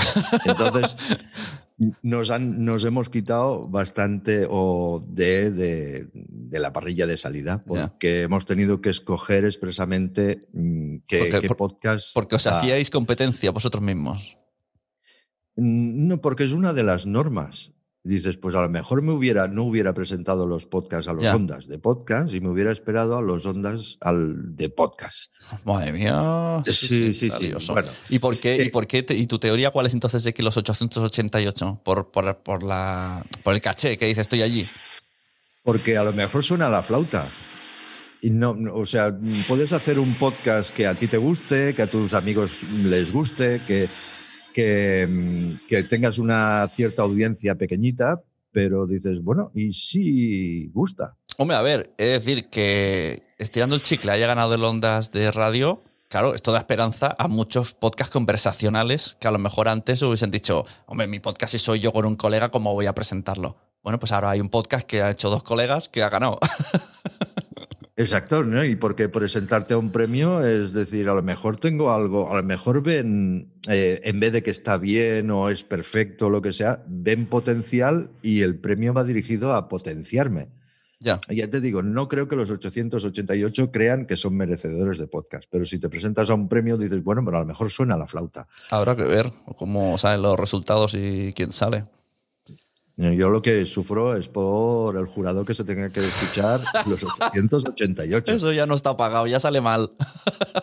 Entonces, nos, han, nos hemos quitado bastante o de, de- de la parrilla de salida, porque hemos tenido que escoger expresamente mm, qué, Porque- qué por- podcast. Porque os hacíais competencia vosotros mismos. Mm, No, porque es una de las normas. Dices, pues a lo mejor me hubiera, no hubiera presentado los podcasts a los Ya. ondas de podcast y me hubiera esperado a los ondas al de podcast. Madre mía. Sí, sí, sí. Bueno. ¿Y por qué? ¿Y por qué? te- ¿Y tu teoría cuál es entonces de que los 888? Por, por, por, la, por el caché que dice estoy allí. Porque a lo mejor suena la flauta. Y no, no, o sea, puedes hacer un podcast que a ti te guste, que a tus amigos les guste, que, que, mm, que tengas una cierta audiencia pequeñita, pero dices, bueno, y sí gusta. Hombre, a ver, es decir, que estirando el chicle haya ganado el Ondas de radio. Claro, esto da esperanza a muchos podcasts conversacionales que a lo mejor antes hubiesen dicho, hombre, mi podcast si soy yo con un colega, ¿cómo voy a presentarlo? Bueno, pues ahora hay un podcast que ha hecho dos colegas que ha ganado. Exacto, ¿no? Y porque presentarte a un premio es decir, a lo mejor tengo algo, a lo mejor ven, eh, en vez de que está bien o es perfecto o lo que sea, ven potencial y el premio va dirigido a potenciarme. ya. Ya te digo, no creo que los 888 crean que son merecedores de podcast, pero si te presentas a un premio dices, bueno, pero a lo mejor suena la flauta. Habrá que ver cómo salen los resultados y quién sale. Yo lo que sufro es por el jurado que se tenga que escuchar los 888. Eso ya no está pagado, ya sale mal.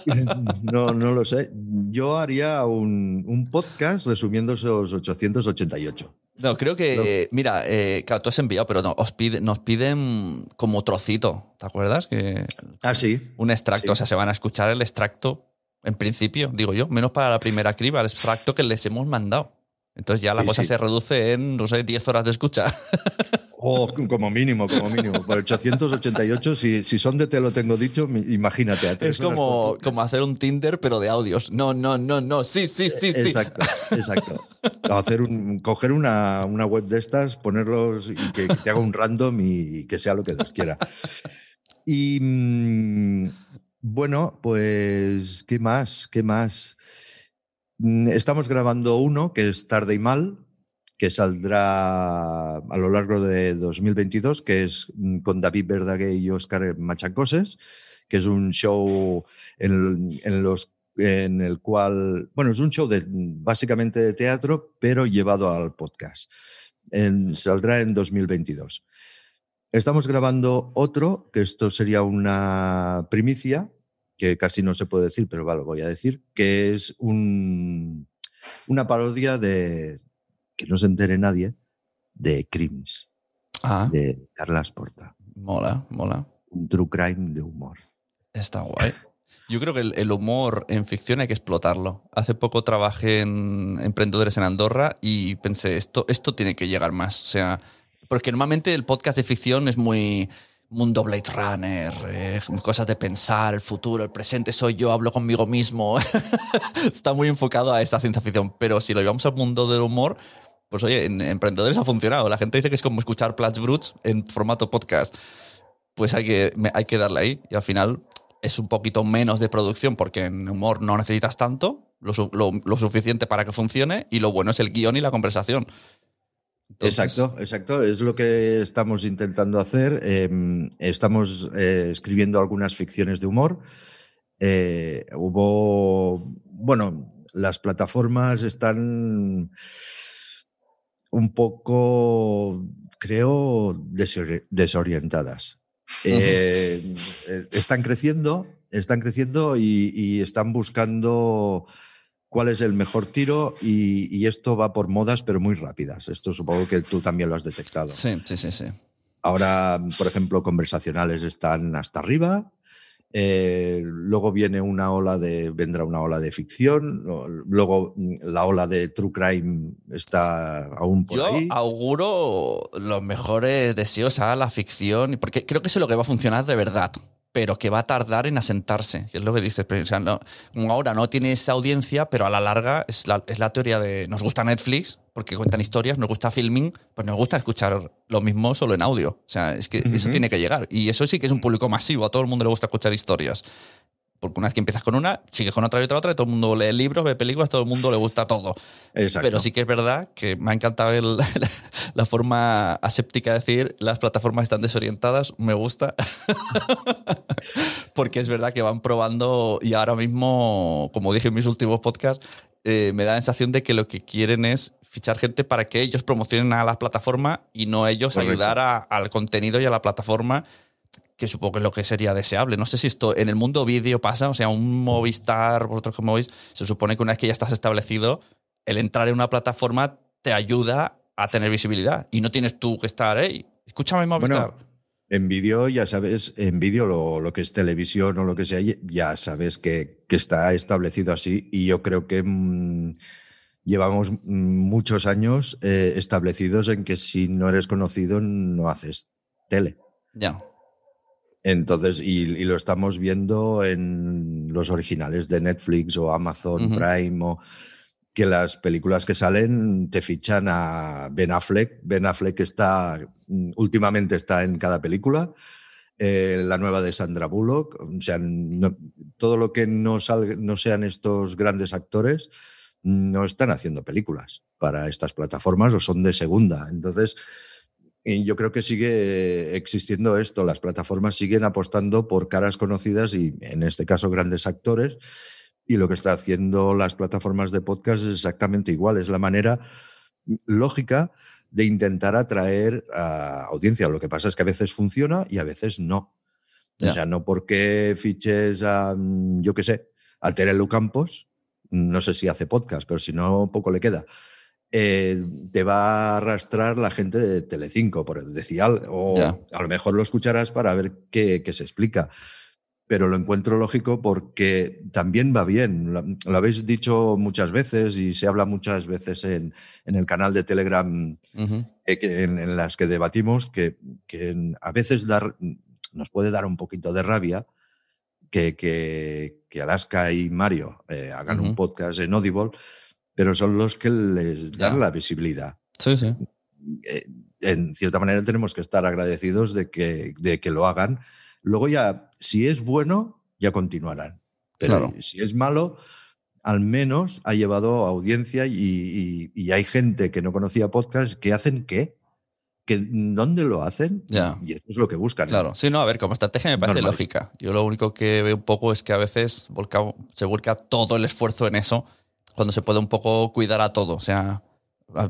No, no lo sé. Yo haría un, un podcast resumiendo esos 888. No, creo que, mira, eh, claro, tú has enviado, pero no, os pide, nos piden como trocito, ¿te acuerdas? Que Ah, sí. un extracto, Sí. o sea, se van a escuchar el extracto, en principio, digo yo, menos para la primera criba, el extracto que les hemos mandado. Entonces ya la Sí, cosa sí. se reduce en, no sé, 10 horas de escucha. O como mínimo, como mínimo. Por 888, si, si son de te lo tengo dicho, imagínate. es como, como hacer un Tinder, pero de audios. No, no, no, no, sí, sí, sí, sí. Exacto, exacto. Hacer un, coger una, una web de estas, ponerlos y que, que te haga un random y que sea lo que Dios quiera. Y mm, bueno, pues, ¿qué más? ¿Qué más? Mm, Estamos grabando uno que es Tarde y Mal, que saldrá a lo largo de 2022, que es mm, con David Verdaguer y Óscar Machacoses, que es un show en, el cual, bueno, es un show básicamente de teatro, pero llevado al podcast. En- saldrá en 2022. Estamos grabando otro, que esto sería una primicia, que casi no se puede decir, pero vale, lo voy a decir, que es un, una parodia de, que no se entere nadie, de Crims, Ah, de Carla Porta. mola, mola. Un true crime de humor. Está guay. Yo creo que el, el humor en ficción hay que explotarlo. Hace poco trabajé en Emprendedores en Andorra y pensé, esto, esto tiene que llegar más. O sea, porque normalmente el podcast de ficción es muy mundo Blade Runner, eh, cosas de pensar, el futuro, el presente, soy yo, hablo conmigo mismo. Está muy enfocado a esta ciencia ficción. Pero si lo llevamos al mundo del humor, pues oye, en Emprendedores ha funcionado. La gente dice que es como escuchar Plats Bruts en formato podcast pues hay que, hay que darle ahí. Y al final es un poquito menos de producción porque en humor no necesitas tanto, lo, lo- lo suficiente para que funcione y lo bueno es el guion y la conversación. Entonces, Exacto, exacto. Es lo que estamos intentando hacer. Eh, estamos eh, escribiendo algunas ficciones de humor. Eh, hubo, bueno, las plataformas están un poco, creo, desori- desorientadas. Eh, están creciendo, están creciendo y, y están buscando cuál es el mejor tiro y, y esto va por modas, pero muy rápidas. Esto supongo que tú también lo has detectado. Sí, sí, sí, sí. Ahora, por ejemplo, conversacionales están hasta arriba Eh, luego viene una ola de, vendrá una ola de ficción. Luego mm, la ola de true crime está aún por Yo ahí. auguro los mejores deseos a la ficción, porque creo que eso es lo que va a funcionar de verdad, pero que va a tardar en asentarse, que es lo que dices. o sea, no- como ahora no tiene esa audiencia, pero a la larga es la, es la teoría de nos gusta Netflix, porque cuentan historias, nos gusta filming, pues nos gusta escuchar lo mismo solo en audio. O sea, es que eso tiene que llegar. Y eso sí que es un público masivo, a todo el mundo le gusta escuchar historias. Porque una vez que empiezas con una, sigues con otra y otra, otra, y todo el mundo lee libros, ve películas, todo el mundo le gusta todo. Exacto. Pero sí que es verdad que me ha encantado el- la, la forma aséptica de decir las plataformas están desorientadas, me gusta. Porque es verdad que van probando y ahora mismo, como dije en mis últimos podcasts, eh, me da la sensación de que lo que quieren es fichar gente para que ellos promocionen a la plataforma y no ellos Correcto. ayudar a- al contenido y a la plataforma que supongo que es lo que sería deseable. No sé si esto en el mundo vídeo pasa, o sea, un Movistar, vosotros como veis, se supone que una vez que ya estás establecido, el entrar en una plataforma te ayuda a tener visibilidad y no tienes tú que estar, hey, escúchame Movistar. Bueno, en vídeo, ya sabes, en vídeo lo, lo que es televisión o lo que sea, ya sabes que, que está establecido así y yo creo que mm, llevamos muchos años eh, establecidos en que si no eres conocido no haces tele. ya. Entonces, y, y lo estamos viendo en los originales de Netflix o Amazon. Prime, o que las películas que salen te fichan a Ben Affleck. Ben Affleck está, mm, últimamente está en cada película. Eh, la nueva de Sandra Bullock. O sea, no- todo lo que no, salga, no sean estos grandes actores no están haciendo películas para estas plataformas o son de segunda. Entonces, y yo creo que sigue existiendo esto. Las plataformas siguen apostando por caras conocidas y, en este caso, grandes actores. Y lo que está haciendo las plataformas de podcast es exactamente igual. Es la manera lógica de intentar atraer a audiencia. Lo que pasa es que a veces funciona y a veces no. Ya. O sea, no porque fiches a, mm, yo qué sé, a Terelu Campos, no sé si hace podcast, pero si no, poco le queda. Eh, te va a arrastrar la gente de Telecinco, por decir algo. O a lo mejor lo escucharás para ver qué, qué se explica. Pero lo encuentro lógico porque también va bien. Lo, lo habéis dicho muchas veces y se habla muchas veces en, en el canal de Telegram eh, que- en, en las que debatimos que, a veces dar, nos puede dar un poquito de rabia que, que, que Alaska y Mario eh, hagan un podcast en Audible, pero son los que les dan Ya. la visibilidad. Sí, sí. Eh, en cierta manera tenemos que estar agradecidos de que, de que lo hagan. Luego ya, si es bueno, ya continuarán. Pero Claro. si es malo, al menos ha llevado audiencia y, y- y hay gente que no conocía podcast que hacen qué. Que, ¿Dónde lo hacen? Y eso es lo que buscan. ¿eh? Claro, sí, no, a ver, como estrategia me parece Normal. lógica. Yo lo único que veo un poco es que a veces volca- se vuelca todo el esfuerzo en eso cuando se puede un poco cuidar a todo. O sea,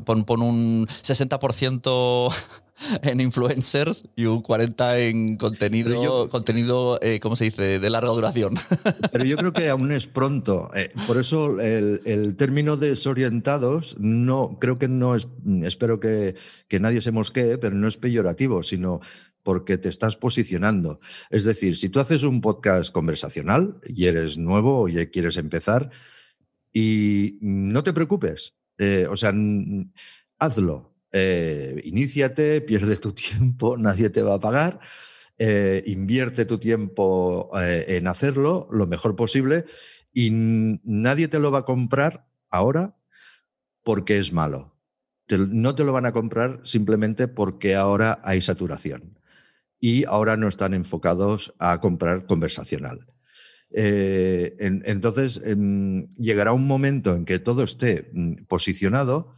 pon, pon un 60% en influencers y un 40% en contenido, yo- contenido eh, ¿cómo se dice?, de larga duración. Pero yo creo que aún es pronto. Eh, por eso el, el término desorientados no creo que no es, espero que, que nadie se mosquee, pero no es peyorativo, sino porque te estás posicionando. Es decir, si tú haces un podcast conversacional y eres nuevo y quieres empezar, y no te preocupes, eh, o sea, hazlo, eh, iníciate, pierde tu tiempo, nadie te va a pagar eh, invierte tu tiempo en hacerlo lo mejor posible y nadie te lo va a comprar ahora porque es malo. No te lo van a comprar simplemente porque ahora hay saturación y ahora no están enfocados a comprar conversacional. Eh, en- entonces, em, llegará un momento en que todo esté mm, posicionado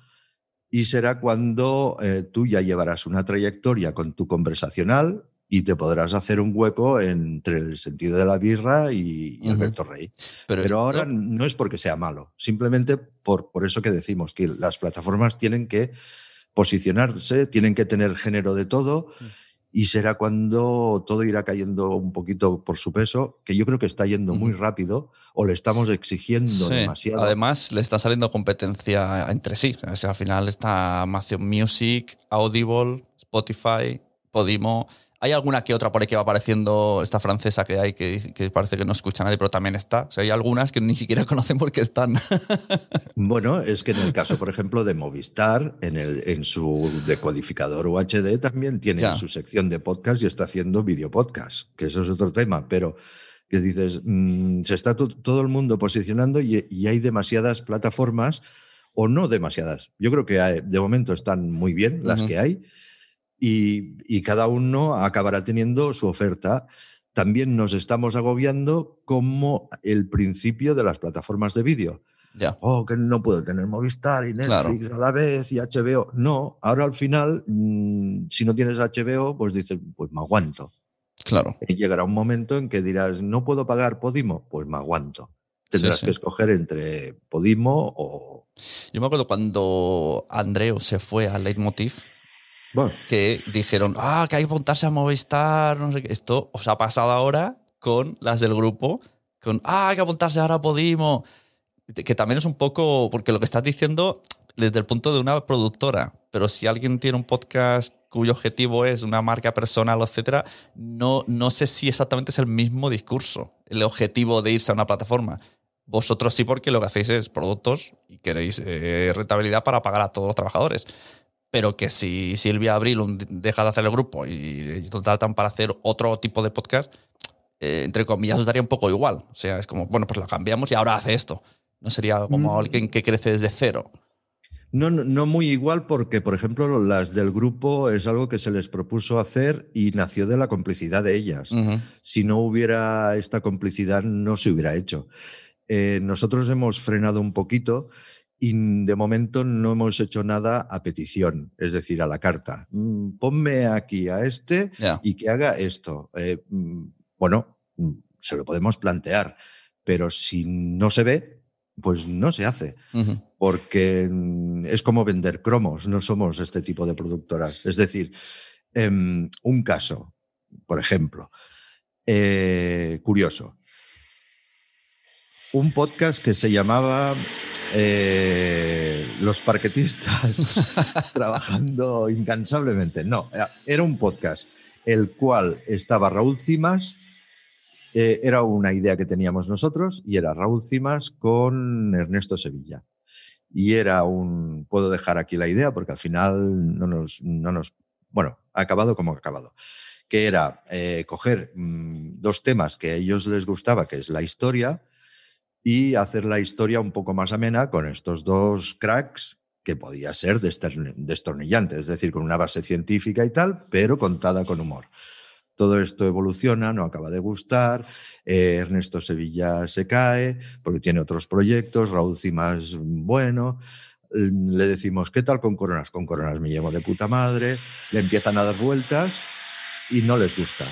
y será cuando eh, tú ya llevarás una trayectoria con tu conversacional y te podrás hacer un hueco entre el sentido de la birra y, y. Alberto Rey. Pero, esto- ahora no es porque sea malo, simplemente por, por eso que decimos que las plataformas tienen que posicionarse, tienen que tener género de todo Mm. Y será cuando todo irá cayendo un poquito por su peso, que yo creo que está yendo muy rápido o le estamos exigiendo Sí. demasiado. Además, le está saliendo competencia entre sí. O sea, al final está Amazon Music, Audible, Spotify, Podimo. Hay alguna que otra por ahí que va apareciendo, esta francesa que hay, que, que parece que no escucha a nadie, pero también está. O sea, hay algunas que ni siquiera conocen porque están. Bueno, es que en el caso, por ejemplo, de Movistar, en, el, en su decodificador UHD también tiene Ya. su sección de podcast y está haciendo videopodcast, que eso es otro tema, pero que dices, mm, se está to- todo el mundo posicionando y, y hay demasiadas plataformas, o no demasiadas. Yo creo que hay- de momento están muy bien las Ujú. que hay y, y cada uno acabará teniendo su oferta. También nos estamos agobiando como el principio de las plataformas de vídeo ya. oh, que no puedo tener Movistar y Claro. Netflix a la vez y HBO. No, ahora al final, mm, si no tienes HBO, pues dices, pues me aguanto. Claro. Y llegará un momento en que dirás, no puedo pagar Podimo, pues me aguanto. Tendrás sí. que escoger entre Podimo o... Yo me acuerdo cuando Andreu se fue a Leitmotiv, Bueno, que dijeron, ah, que hay que apuntarse a Movistar, no sé qué. Esto os ha pasado ahora con las del grupo, con, ah, hay que apuntarse ahora a Podimo. Que también es un poco, porque lo que estás diciendo desde el punto de una productora, pero si alguien tiene un podcast cuyo objetivo es una marca personal, etcétera, no, no sé si exactamente es el mismo discurso, el objetivo de irse a una plataforma. Vosotros sí, porque lo que hacéis es productos y queréis eh, rentabilidad para pagar a todos los trabajadores. Pero que si Silvia Abril deja de hacer el grupo y, tratan para hacer otro tipo de podcast, eh, entre comillas, os daría un poco igual. O sea, es como, bueno, pues la cambiamos y ahora hace esto. No sería como Mm. alguien que crece desde cero. no, no- no muy igual porque, por ejemplo, las del grupo es algo que se les propuso hacer y nació de la complicidad de ellas. Si no hubiera esta complicidad, no se hubiera hecho. Eh, nosotros hemos frenado un poquito y de momento no hemos hecho nada a petición, es decir, a la carta. Mm, ponme aquí a este y que haga esto. Eh, mm, bueno, mm, se lo podemos plantear, pero si no se ve, pues no se hace porque es como vender cromos, no somos este tipo de productoras. Es decir, em, un caso, por ejemplo, eh, curioso. Un podcast que se llamaba eh, Los parquetistas trabajando incansablemente. No, era, era un podcast el cual estaba Raúl Cimas, eh, era una idea que teníamos nosotros y era Raúl Cimas con Ernesto Sevilla. Y era un, puedo dejar aquí la idea porque al final no nos, no nos bueno, ha acabado como ha acabado, que era eh, coger mm, dos temas que a ellos les gustaba, que es la historia, y hacer la historia un poco más amena con estos dos cracks que podía ser destornillante, es decir, con una base científica y tal, pero contada con humor. Todo esto evoluciona, no acaba de gustar, eh, Ernesto Sevilla se cae porque tiene otros proyectos, Raúl Cimas, bueno, mm, le decimos, ¿qué tal con Coronas? Con Coronas me llevo de puta madre, le empiezan a dar vueltas y no les gusta.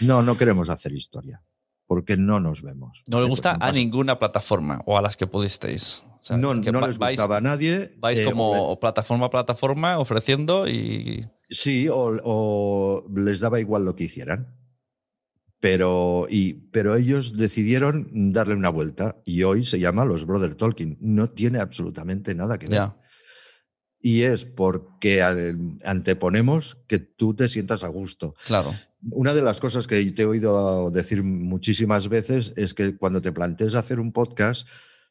No, no queremos hacer historia, porque no nos vemos. No le Eh, gusta a ninguna plataforma o a las que pudisteis. O sea, no, que no va- les vais, gustaba a nadie. vais eh, como plataforma a plataforma ofreciendo y. Sí, o, o les daba igual lo que hicieran. Pero, y, pero ellos decidieron darle una vuelta y hoy se llama Los Brother Tolkien. No tiene absolutamente nada que ver. Y es porque anteponemos que tú te sientas a gusto. Claro. Una de las cosas que te he oído decir muchísimas veces es que cuando te plantees hacer un podcast,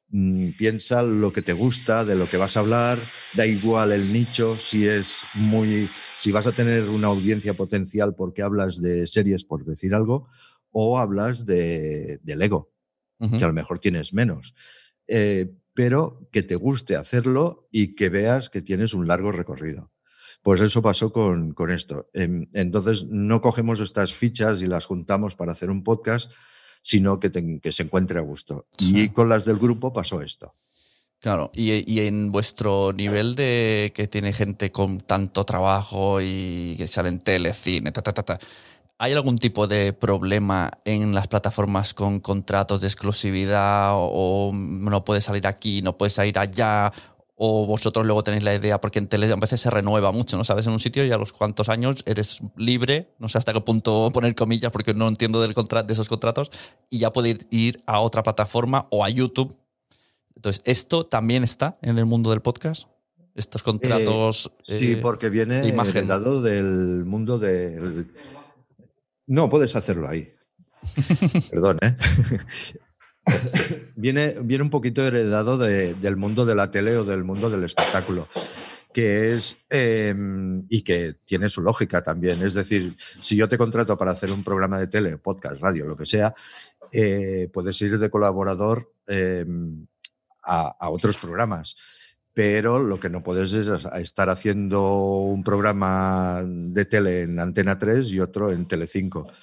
mm, piensa lo que te gusta, de lo que vas a hablar, da igual el nicho, si es muy, si vas a tener una audiencia potencial porque hablas de series, por decir algo, o hablas de, del ego, que a lo mejor tienes menos. Eh, pero que te guste hacerlo y que veas que tienes un largo recorrido. Pues eso pasó con, con esto. Em, Entonces, no cogemos estas fichas y las juntamos para hacer un podcast, sino que, te- que se encuentre a gusto. Sí. Y con las del grupo pasó esto. Claro, y, y en vuestro nivel de que tiene gente con tanto trabajo y que sale en tele, cine, ta, ta, ta, ta, ¿hay algún tipo de problema en las plataformas con contratos de exclusividad o, o no puedes salir aquí, no puedes salir allá? O vosotros luego tenéis la idea, porque en tele a veces se renueva mucho, ¿no? Sabes, en un sitio y a los cuantos años eres libre, no sé hasta qué punto poner comillas porque no entiendo del contra- de esos contratos, y ya puedes ir a otra plataforma o a YouTube entonces, ¿esto también está en el mundo del podcast? Estos contratos. Eh, sí, eh, porque viene de imagen. del mundo del, No, puedes hacerlo ahí. Perdón, ¿eh? viene, viene un poquito heredado de- del mundo de la tele o del mundo del espectáculo, que es, eh, y que tiene su lógica también. Es decir, si yo te contrato para hacer un programa de tele, podcast, radio, lo que sea, eh, puedes ir de colaborador eh, a, a otros programas. Pero lo que no puedes es estar haciendo un programa de tele en Antena 3 y otro en Telecinco. Eh,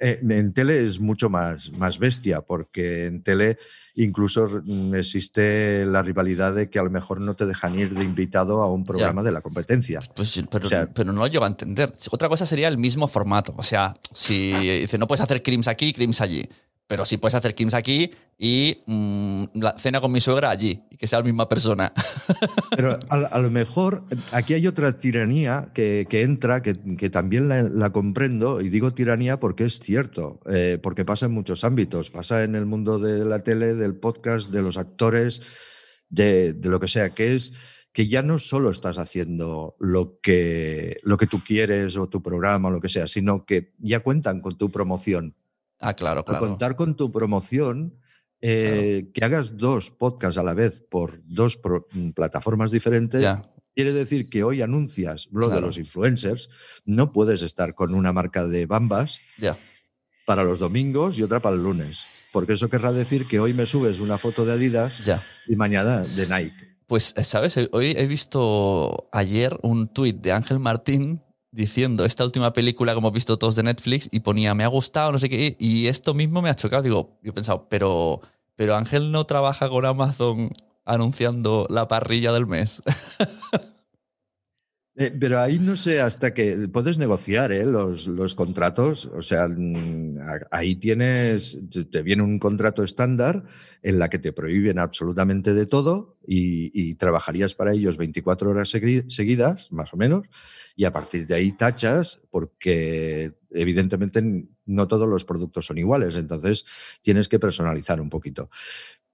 en tele es mucho más, más bestia, porque en tele incluso mm, existe la rivalidad de que a lo mejor no te dejan ir de invitado a un programa de la competencia. Pues, pero, O sea- pero no lo llego a entender. Otra cosa sería el mismo formato. O sea, si dice, no puedes hacer crims aquí, crims allí. Pero sí puedes hacer crims aquí y mm, la cena con mi suegra allí. Y que sea la misma persona. Pero a, a lo mejor aquí hay otra tiranía que, que entra, que, que también la, la comprendo, y digo tiranía porque es cierto, eh, porque pasa en muchos ámbitos, pasa en el mundo de la tele, del podcast, de los actores, de, de lo que sea, que es que ya no solo estás haciendo lo que, lo que tú quieres o tu programa o lo que sea, sino que ya cuentan con tu promoción. Ah, claro, Al claro. contar con tu promoción, eh, que hagas dos podcasts a la vez por dos pro- mm, plataformas diferentes, Ya. quiere decir que hoy anuncias lo de los influencers, no puedes estar con una marca de bambas para los domingos y otra para el lunes. Porque eso querrá decir que hoy me subes una foto de Adidas Ya. y mañana de Nike. Pues, ¿sabes? Hoy he visto ayer un tuit de Ángel Martín diciendo esta última película que hemos visto todos de Netflix y ponía me ha gustado, no sé qué, y esto mismo me ha chocado. Digo, yo he pensado, pero, pero Ángel no trabaja con Amazon anunciando la parrilla del mes. Eh, pero ahí no sé hasta que puedes negociar ¿eh? los, los contratos. O sea, mm, ahí tienes, te- viene un contrato estándar en la que te prohíben absolutamente de todo y, y trabajarías para ellos 24 horas segui- seguidas, más o menos, y a partir de ahí tachas porque evidentemente no todos los productos son iguales, entonces tienes que personalizar un poquito.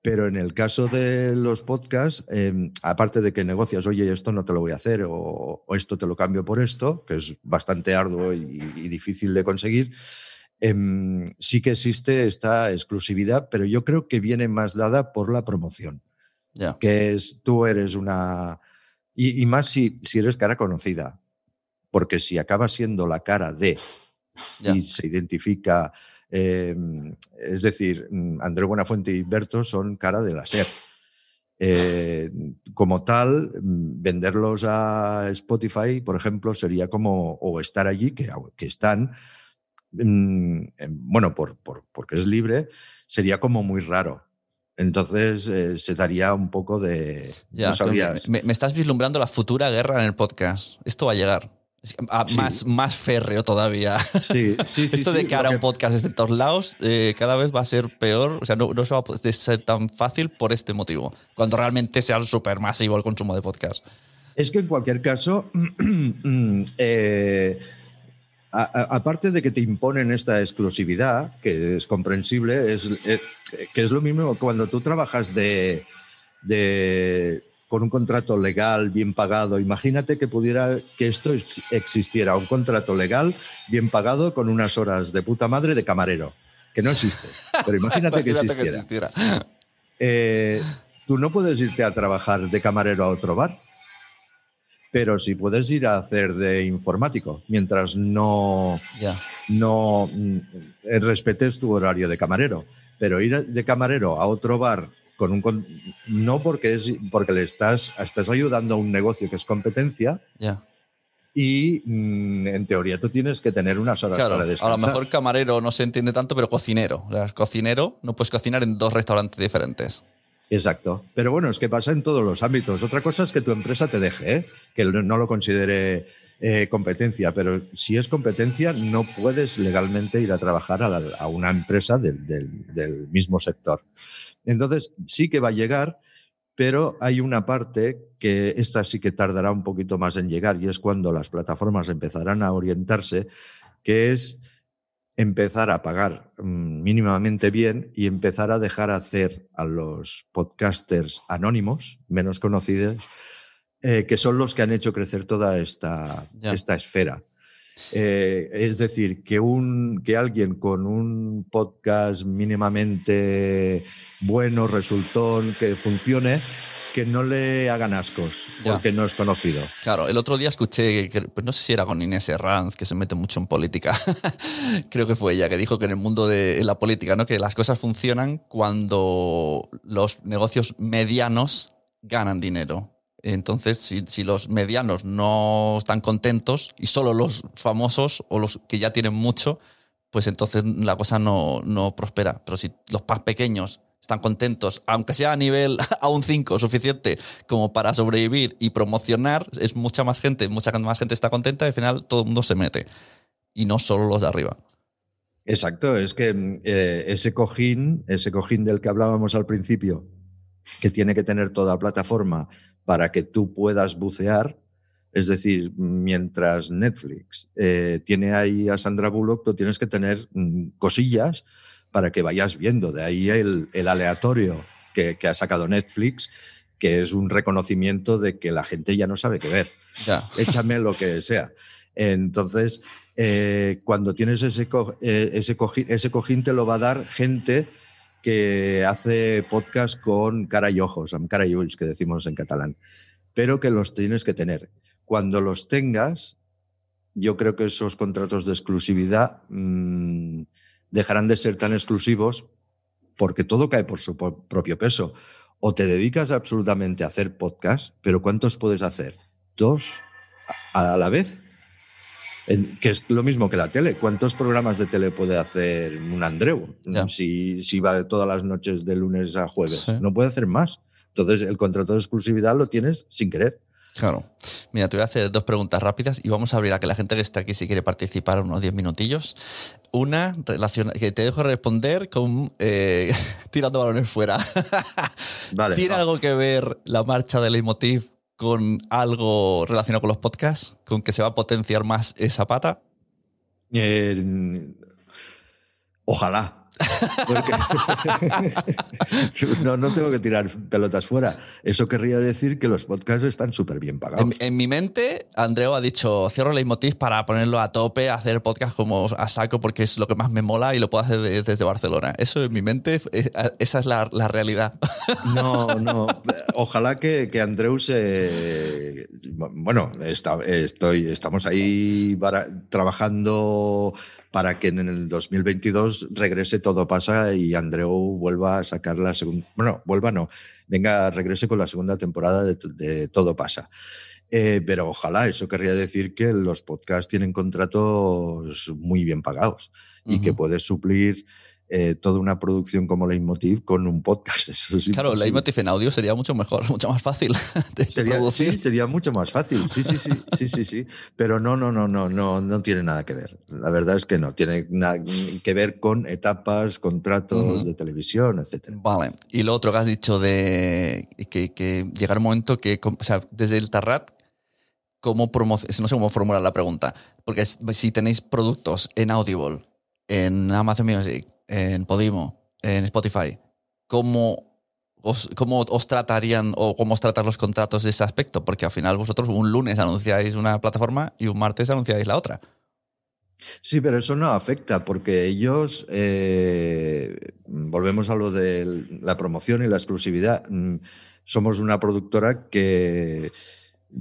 Pero en el caso de los podcasts, eh, aparte de que negocias, oye, esto no te lo voy a hacer o, o esto te lo cambio por esto, que es bastante arduo y, y difícil de conseguir, em, sí que existe esta exclusividad, pero yo creo que viene más dada por la promoción, que es tú eres una... Y, y más si, si eres cara conocida, porque si acabas siendo la cara de y se identifica, eh, es decir, Andrés Buenafuente y Berto son cara de la SER. Eh, como tal, venderlos a Spotify, por ejemplo, sería como, o estar allí, que, que están, mm, em, bueno, por, por- porque es libre, sería como muy raro. Entonces eh, se daría un poco de... Ya, no sabrías. me, me estás vislumbrando la futura guerra en el podcast. Esto va a llegar. Ah, Sí. más, más férreo todavía. Sí, sí, sí, Esto de que ahora un podcast es de todos lados, eh, cada vez va a ser peor. O sea, no, no se va a ser tan fácil por este motivo. Cuando realmente sea súper masivo el consumo de podcast. Es que en cualquier caso, eh, aparte de que te imponen esta exclusividad, que es comprensible, es, eh, que es lo mismo cuando tú trabajas de, de- con un contrato legal bien pagado. Imagínate que pudiera que esto ex- existiera, un contrato legal bien pagado con unas horas de puta madre de camarero, que no existe. Pero imagínate que existiera. Eh, tú no puedes irte a trabajar de camarero a otro bar, pero sí puedes ir a hacer de informático, mientras no, no mm, eh, respetes tu horario de camarero. Pero ir de camarero a otro bar con un con- no porque es porque le estás estás ayudando a un negocio que es competencia Ya. y mm, en teoría tú tienes que tener unas horas Claro, para a lo descansar. mejor camarero no se entiende tanto, pero cocinero. O sea, cocinero no puedes cocinar en dos restaurantes diferentes. Exacto. Pero bueno, es que pasa en todos los ámbitos. Otra cosa es que tu empresa te deje, ¿eh? que no lo considere eh, competencia, pero si es competencia no puedes legalmente ir a trabajar a, la- a una empresa del, del- del mismo sector. Entonces, sí que va a llegar, pero hay una parte que esta sí que tardará un poquito más en llegar y es cuando las plataformas empezarán a orientarse, que es empezar a pagar mm, mínimamente bien y empezar a dejar hacer a los podcasters anónimos, menos conocidos, eh, que son los que han hecho crecer toda esta, esta esfera. Eh, es decir, que, un, que alguien con un podcast mínimamente bueno, resultón, que funcione, que no le hagan ascos, Ya. porque no es conocido. Claro, el otro día escuché, que- pues no sé si era con Inés Herranz, que se mete mucho en política. Creo que fue ella que dijo que en el mundo de la política, ¿no? Que las cosas funcionan cuando los negocios medianos ganan dinero. Entonces, si, los medianos no están contentos y solo los famosos o los que ya tienen mucho, pues entonces la cosa no, no prospera. Pero si los más pequeños están contentos, aunque sea a nivel a un 5 suficiente como para sobrevivir y promocionar, es mucha más gente, mucha más gente está contenta y al final todo el mundo se mete. Y no solo los de arriba. Exacto, es que eh, ese cojín, ese cojín del que hablábamos al principio, que tiene que tener toda plataforma para que tú puedas bucear, es decir, mientras Netflix eh, tiene ahí a Sandra Bullock, tú tienes que tener mm, cosillas para que vayas viendo. De ahí el, el aleatorio que, que ha sacado Netflix, que es un reconocimiento de que la gente ya no sabe qué ver Ya. échame lo que sea. Entonces, eh, cuando tienes ese, co- eh, ese, cojín, ese cojín, te lo va a dar gente que hace podcast con cara y ojos, cara y ulls, que decimos en catalán, pero que los tienes que tener. Cuando los tengas, yo creo que esos contratos de exclusividad mm, dejarán de ser tan exclusivos porque todo cae por su propio peso. O te dedicas absolutamente a hacer podcast, pero ¿cuántos puedes hacer? ¿Dos a la vez? Que es lo mismo que la tele. ¿Cuántos programas de tele puede hacer un Andreu si, si va todas las noches de lunes a jueves? Sí. No puede hacer más. Entonces, el contrato de exclusividad lo tienes sin querer. Claro. Mira, te voy a hacer dos preguntas rápidas y vamos a abrir a que la gente que está aquí si quiere participar unos 10 minutillos. Una relaciona que te dejo responder con eh, tirando balones fuera. Vale. ¿Tiene va. algo que ver la marcha de Leitmotiv con algo relacionado con los podcasts? ¿Con que se va a potenciar más esa pata? Eh, ojalá. No, no tengo que tirar pelotas fuera. Eso querría decir que los podcasts están súper bien pagados. En, en mi mente, Andreu ha dicho, cierro Leitmotiv para ponerlo a tope, hacer podcast como a saco porque es lo que más me mola y lo puedo hacer de- desde Barcelona. Eso en mi mente, eh, esa es la, la realidad. No, no. Ojalá que, que Andreu se. Bueno, está- estoy, estamos ahí para- trabajando para que en el 2022 regrese Todo Pasa y Andreu vuelva a sacar la segunda. Bueno, vuelva no. Venga, regrese con la segunda temporada de, de Todo Pasa. Eh, pero ojalá, eso querría decir que los podcasts tienen contratos muy bien pagados y que puedes suplir eh, toda una producción como Leitmotiv con un podcast. Eso es Claro. Leitmotiv en audio sería mucho mejor, mucho más fácil de Sería, producir. sí, sería mucho más fácil. Sí, sí, sí, sí, sí, sí. Pero no, no, no, no, no, no tiene nada que ver. La verdad es que no. Tiene nada que ver con etapas, contratos de televisión, etcétera. Vale. Y lo otro que has dicho de que, que llegará un momento que, o sea, desde el Tarrat, ¿cómo no sé cómo formular la pregunta, porque si tenéis productos en Audible, en Amazon Music, en Podimo, en Spotify, ¿cómo os, cómo os tratarían o cómo os tratan los contratos de ese aspecto? Porque al final vosotros un lunes anunciáis una plataforma y un martes anunciáis la otra. Sí, pero eso no afecta porque ellos, eh, volvemos a lo de la promoción y la exclusividad. Mm, Somos una productora que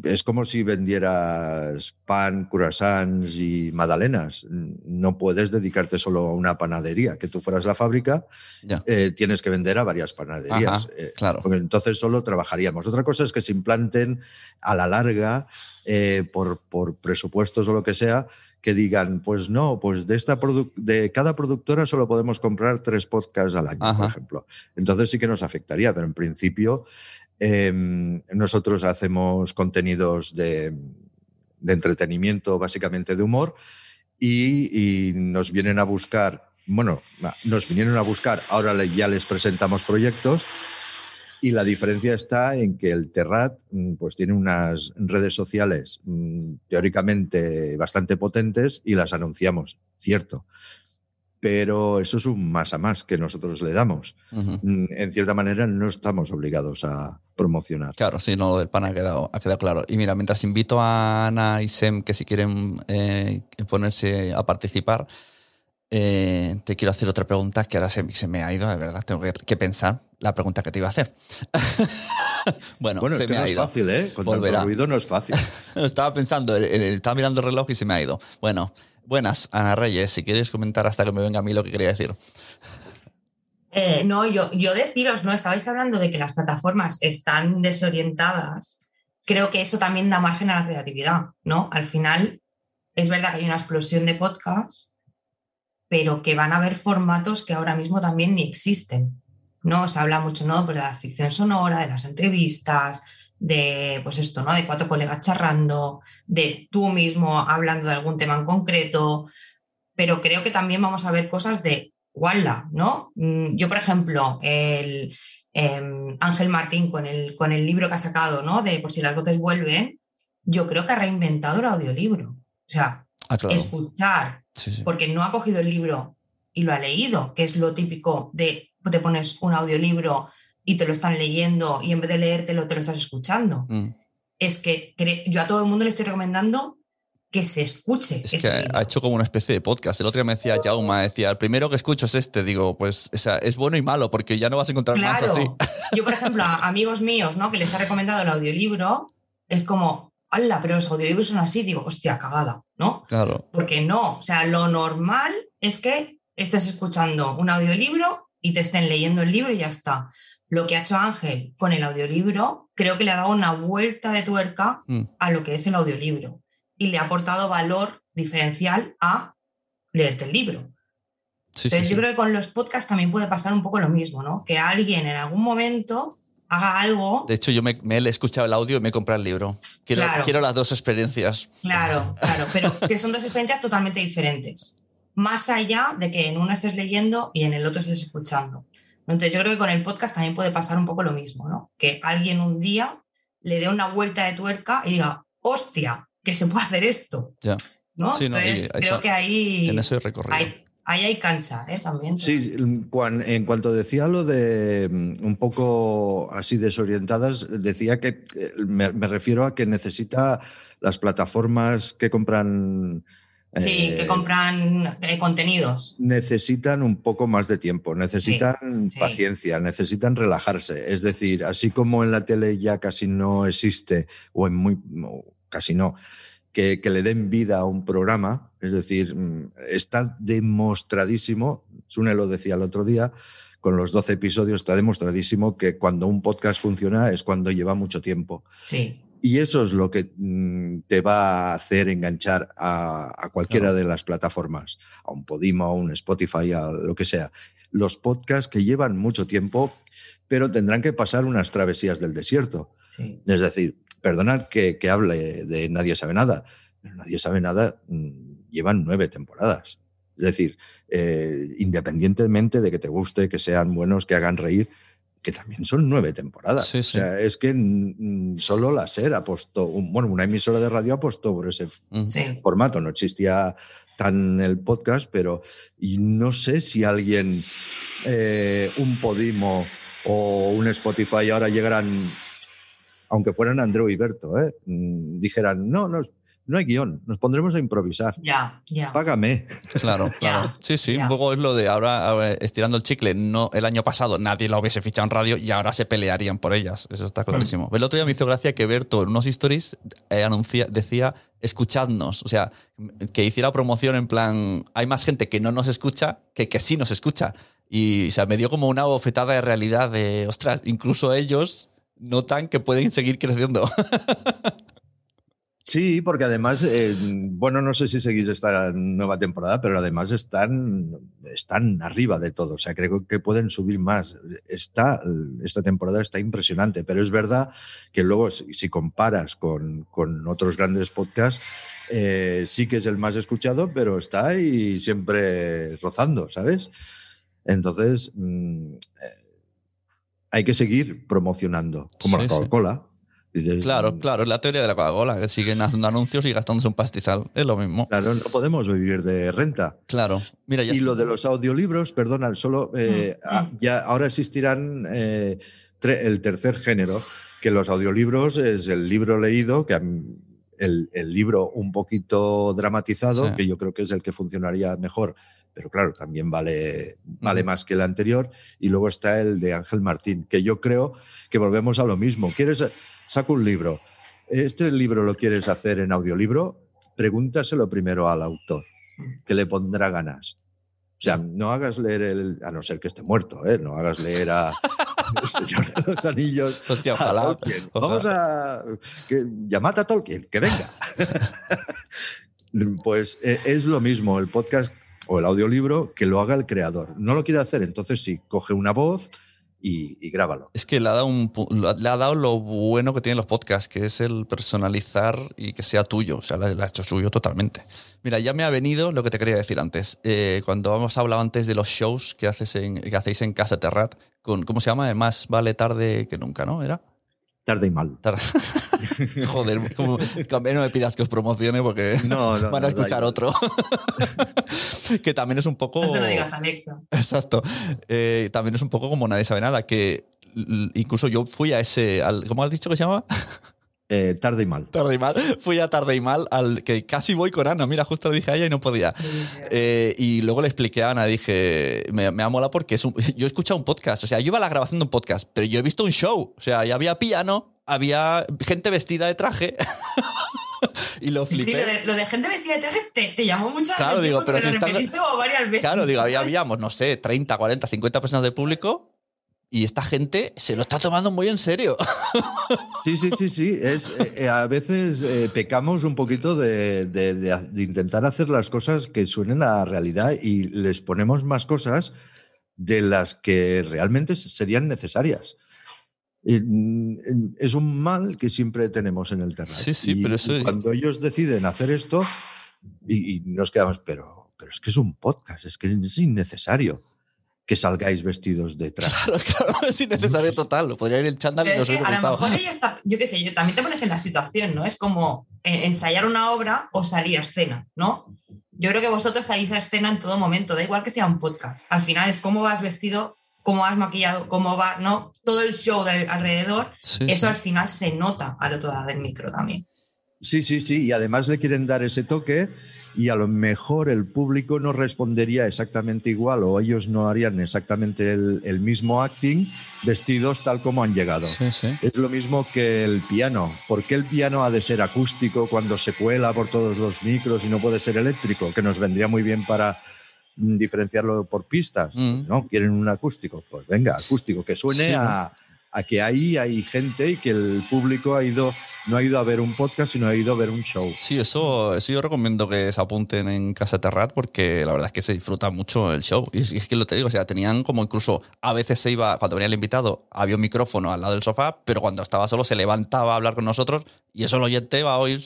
es como si vendieras pan, croissants y magdalenas. No puedes dedicarte solo a una panadería. Que tú fueras la fábrica, Ya. eh, tienes que vender a varias panaderías. Ajá, Eh, claro. porque entonces solo trabajaríamos. Otra cosa es que se implanten a la larga eh, por, por presupuestos o lo que sea, que digan, pues no, pues de, esta de cada productora solo podemos comprar tres podcasts al año, por ejemplo. Entonces sí que nos afectaría, pero en principio eh, nosotros hacemos contenidos de, de entretenimiento, básicamente de humor, y, nos vienen a buscar, bueno, nos vinieron a buscar, ahora ya les presentamos proyectos. Y la diferencia está en que el Terrat mm, pues, tiene unas redes sociales mm, teóricamente bastante potentes y las anunciamos, cierto. Pero eso es un más a más que nosotros le damos. Ujú. Mm, En cierta manera no estamos obligados a promocionar. Claro, sí, no, lo del pan ha quedado, ha quedado claro. Y mira, mientras invito a Ana y Sem que si quieren eh, ponerse a participar, eh, te quiero hacer otra pregunta que ahora se, se me ha ido, de verdad, tengo que, que pensar la pregunta que te iba a hacer. bueno, Bueno, se es que me no ha es ido. fácil, ¿eh? Con Volverá. tanto ruido no es fácil. Estaba pensando, en- en- estaba mirando el reloj y se me ha ido. Bueno, buenas, Ana Reyes, si quieres comentar hasta que me venga a mí lo que quería decir. Eh, no, yo, yo deciros, ¿no? Estabais hablando de que las plataformas están desorientadas. Creo que eso también da margen a la creatividad, ¿no? Al final, es verdad que hay una explosión de podcasts, pero que van a haber formatos que ahora mismo también ni existen, ¿no? Se habla mucho, ¿no? Pues de la ficción sonora, de las entrevistas, de, pues esto, ¿no? De cuatro colegas charrando, de tú mismo hablando de algún tema en concreto, pero creo que también vamos a ver cosas de Walla, ¿no? Mm, Yo, por ejemplo, el em, Ángel Martín con el, con el libro que ha sacado, ¿no? De Por si las voces vuelven, yo creo que ha reinventado el audiolibro. O sea, Ah, claro. escuchar, Sí, sí. porque no ha cogido el libro y lo ha leído, que es lo típico de te pones un audiolibro y te lo están leyendo y en vez de leértelo te lo estás escuchando. Mm. Es que yo a todo el mundo le estoy recomendando que se escuche. Es ese que libro. ha hecho como una especie de podcast. El otro día me decía Jauma, decía, el primero que escucho es este. Digo, pues o sea, es bueno y malo, porque ya no vas a encontrar más Claro. así. Yo, por ejemplo, a amigos míos, ¿no? Que les ha recomendado el audiolibro, es como, ¡hala! Pero los audiolibros son así. Digo, hostia, cagada, ¿no? Claro. Porque no. O sea, lo normal es que estés escuchando un audiolibro y te estén leyendo el libro y ya está. Lo que ha hecho Ángel con el audiolibro, creo que le ha dado una vuelta de tuerca Mm. a lo que es el audiolibro y le ha aportado valor diferencial a leerte el libro. Sí, Entonces sí. yo creo que con los podcasts también puede pasar un poco lo mismo, ¿no? Que alguien en algún momento haga algo. De hecho, yo me, me he escuchado el audio y me he comprado el libro. Quiero, Claro. quiero las dos experiencias. Claro, claro, pero que son dos experiencias totalmente diferentes. Más allá de que en uno estés leyendo y en el otro estés escuchando. Entonces yo creo que con el podcast también puede pasar un poco lo mismo, ¿no? Que alguien un día le dé una vuelta de tuerca y diga, hostia, que se puede hacer esto, Ya. ¿no? Sí, no, y Entonces eso- creo que ahí, En eso he recorrido. ahí, ahí hay cancha, ¿eh? También. Sí, cuan- en cuanto decía lo de mm, un poco así desorientadas, decía que eh, me, me refiero a que necesita las plataformas que compran. Sí, eh, que compran eh, contenidos. necesitan un poco más de tiempo, necesitan sí. paciencia, necesitan relajarse. Es decir, así como en la tele ya casi no existe, o en muy casi no, que, que le den vida a un programa, es decir, mm, está demostradísimo, Sune lo decía el otro día, con los 12 episodios está demostradísimo que cuando un podcast funciona es cuando lleva mucho tiempo. Sí, Y eso es lo que mm, te va a hacer enganchar a, a cualquiera Claro. de las plataformas, a un Podimo, a un Spotify, a lo que sea. Los podcasts que llevan mucho tiempo, pero tendrán que pasar unas travesías del desierto. sí. Es decir, perdonad que, que hable de Nadie sabe nada, pero Nadie sabe nada mm, llevan nueve temporadas. Es decir, eh, independientemente de que te guste, que sean buenos, que hagan reír, que también son nueve temporadas. Sí, sí. O sea, es que mm, solo la SER apostó, un- bueno, una emisora de radio apostó por ese sí. formato. No existía tan el podcast, pero y no sé si alguien, eh, un Podimo o un Spotify ahora llegarán, aunque fueran Andreu y Berto, ¿eh? Mm, dijeran, no, no, no hay guion, nos pondremos a improvisar. Ya, ya. Págame. Claro, claro. Sí, sí, un poco es lo de ahora estirando el chicle. No, el año pasado nadie la hubiese fichado en radio y ahora se pelearían por ellas. Eso está clarísimo. El otro día me hizo gracia que Berto en unos stories eh, anuncia, decía escuchadnos. O sea, que hiciera promoción en plan, hay más gente que no nos escucha que que sí nos escucha. Y o sea, me dio como una bofetada de realidad de, ostras, incluso ellos notan que pueden seguir creciendo. Sí, porque además, eh, bueno, no sé si seguís esta nueva temporada, pero además están, están arriba de todo. O sea, creo que pueden subir más. Está, esta temporada está impresionante, pero es verdad que luego, si, si comparas con, con otros grandes podcasts, eh, sí que es el más escuchado, pero está ahí siempre rozando, ¿sabes? Entonces, mm, eh, hay que seguir promocionando, como Sí, la. Coca-Cola. Claro, mm, claro, es la teoría de la Coca-Cola, que siguen haciendo anuncios y gastándose un pastizal. Es lo mismo. Claro, no podemos vivir de renta. Claro. Mira, ya Y lo de los audiolibros, perdona, solo eh, Mm, ah, mm. ya ahora existirán eh, tre- el tercer género, que los audiolibros es el libro leído, que el, el libro un poquito dramatizado, Sí. que yo creo que es el que funcionaría mejor, pero claro, también vale, vale Ujú. más que el anterior. Y luego está el de Ángel Martín, que yo creo que volvemos a lo mismo. ¿Quieres, saco un libro? ¿Este libro lo quieres hacer en audiolibro? Pregúntaselo primero al autor, que le pondrá ganas. O sea, no hagas leer el. A no ser que esté muerto, ¿eh? No hagas leer a. El Señor de los Anillos. Hostia, a ojalá. Ojalá. Vamos a. Que, llamad a Tolkien, que venga. pues eh, es lo mismo el podcast o el audiolibro que lo haga el creador. No lo quiere hacer, entonces sí, coge una voz y, y grábalo. Es que le ha, dado un, le ha dado lo bueno que tienen los podcasts, que es el personalizar y que sea tuyo. O sea, lo ha hecho suyo totalmente. Mira, ya me ha venido lo que te quería decir antes. Eh, cuando hemos hablado antes de los shows que, haces en- que hacéis en Casa Terrat, con, ¿cómo se llama? Más vale tarde que nunca, ¿no? ¿Era? Tarde y mal. Tar- Joder, como, no me pidas que os promocione porque No, no, van a escuchar otro. que también es un poco... No se lo digas Alexa. Exacto. Eh, también es un poco como nadie sabe nada, que incluso yo fui a ese, al, ¿cómo has dicho que se llama? Eh, tarde y mal. Tarde y mal. Fui a tarde y mal, al que casi voy con Ana. Mira, justo le dije a ella y no podía. Eh, y luego le expliqué a Ana, dije, me, me ha molado porque es un- yo he escuchado un podcast, o sea, yo iba a la grabación de un podcast, pero yo he visto un show, o sea, ya había piano, había gente vestida de traje. y lo Sí, flipé. lo de, lo de gente vestida de traje te, te llamó mucho la Claro, digo, pero lo si están- varias veces. Claro, digo, había, habíamos, no sé, 30, 40, 50 personas de público y esta gente se lo está tomando muy en serio. Sí, sí, sí, sí. Es, eh, eh, a veces eh, pecamos un poquito de, de- de- de intentar hacer las cosas que suenen a realidad y les ponemos más cosas de las que realmente serían necesarias. Mm, es un mal que siempre tenemos en el terreno. Sí, sí, pero eso- Cuando ellos deciden hacer esto y, y nos quedamos, pero, pero es que es un podcast, es que es innecesario que salgáis vestidos de traje. Claro, claro, es innecesario total. Podría ir el chándal y no hubiera a lo mejor ella está, yo qué sé, yo también te pones en la situación, ¿no? Es como eh, ensayar una obra o salir a escena, ¿no? Yo creo que vosotros salís a escena en todo momento, da igual que sea un podcast. Al final es cómo vas vestido, cómo vas maquillado, cómo va, ¿no? Todo el show del alrededor, Sí, eso sí. al final se nota al otro lado del micro también. Sí, sí, sí, y además le quieren dar ese toque y a lo mejor el público no respondería exactamente igual o ellos no harían exactamente el, el mismo acting vestidos tal como han llegado. Sí, sí. Es lo mismo que el piano. ¿Por qué el piano ha de ser acústico cuando se cuela por todos los micros y no puede ser eléctrico? Que nos vendría muy bien para mm, diferenciarlo por pistas. Mm. ¿No? ¿Quieren un acústico? Pues venga, acústico, que suene a, a que ahí hay gente y que el público ha ido, no ha ido a ver un podcast, sino ha ido a ver un show. Sí, eso, eso yo recomiendo que se apunten en Casa Terrat porque la verdad es que se disfruta mucho el show. Y es, y es que lo te digo, o sea, tenían como incluso a veces se iba, cuando venía el invitado, había un micrófono al lado del sofá, pero cuando estaba solo se levantaba a hablar con nosotros y eso el oyente va a oír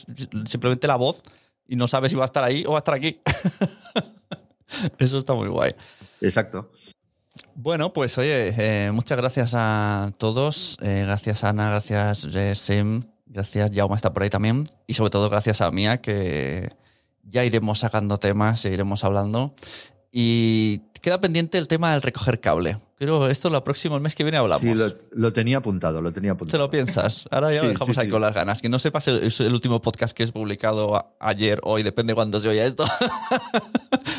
simplemente la voz y no sabe si va a estar ahí o va a estar aquí. eso está muy guay. Exacto. Bueno, pues oye, eh, muchas gracias a todos. Eh, gracias Ana, gracias eh, Sim, gracias Jaume está por ahí también. Y sobre todo gracias a Mía, que ya iremos sacando temas e iremos hablando. Y queda pendiente el tema del recoger cable. Creo esto lo próximo, el mes que viene hablamos. Sí, lo, lo tenía apuntado, lo tenía ¿Te apuntado. lo piensas? Ahora ya Sí, lo dejamos sí, ahí sí. con las ganas. Que no sepas, el- es el último podcast que es publicado a- ayer, hoy, depende cuándo se oya esto.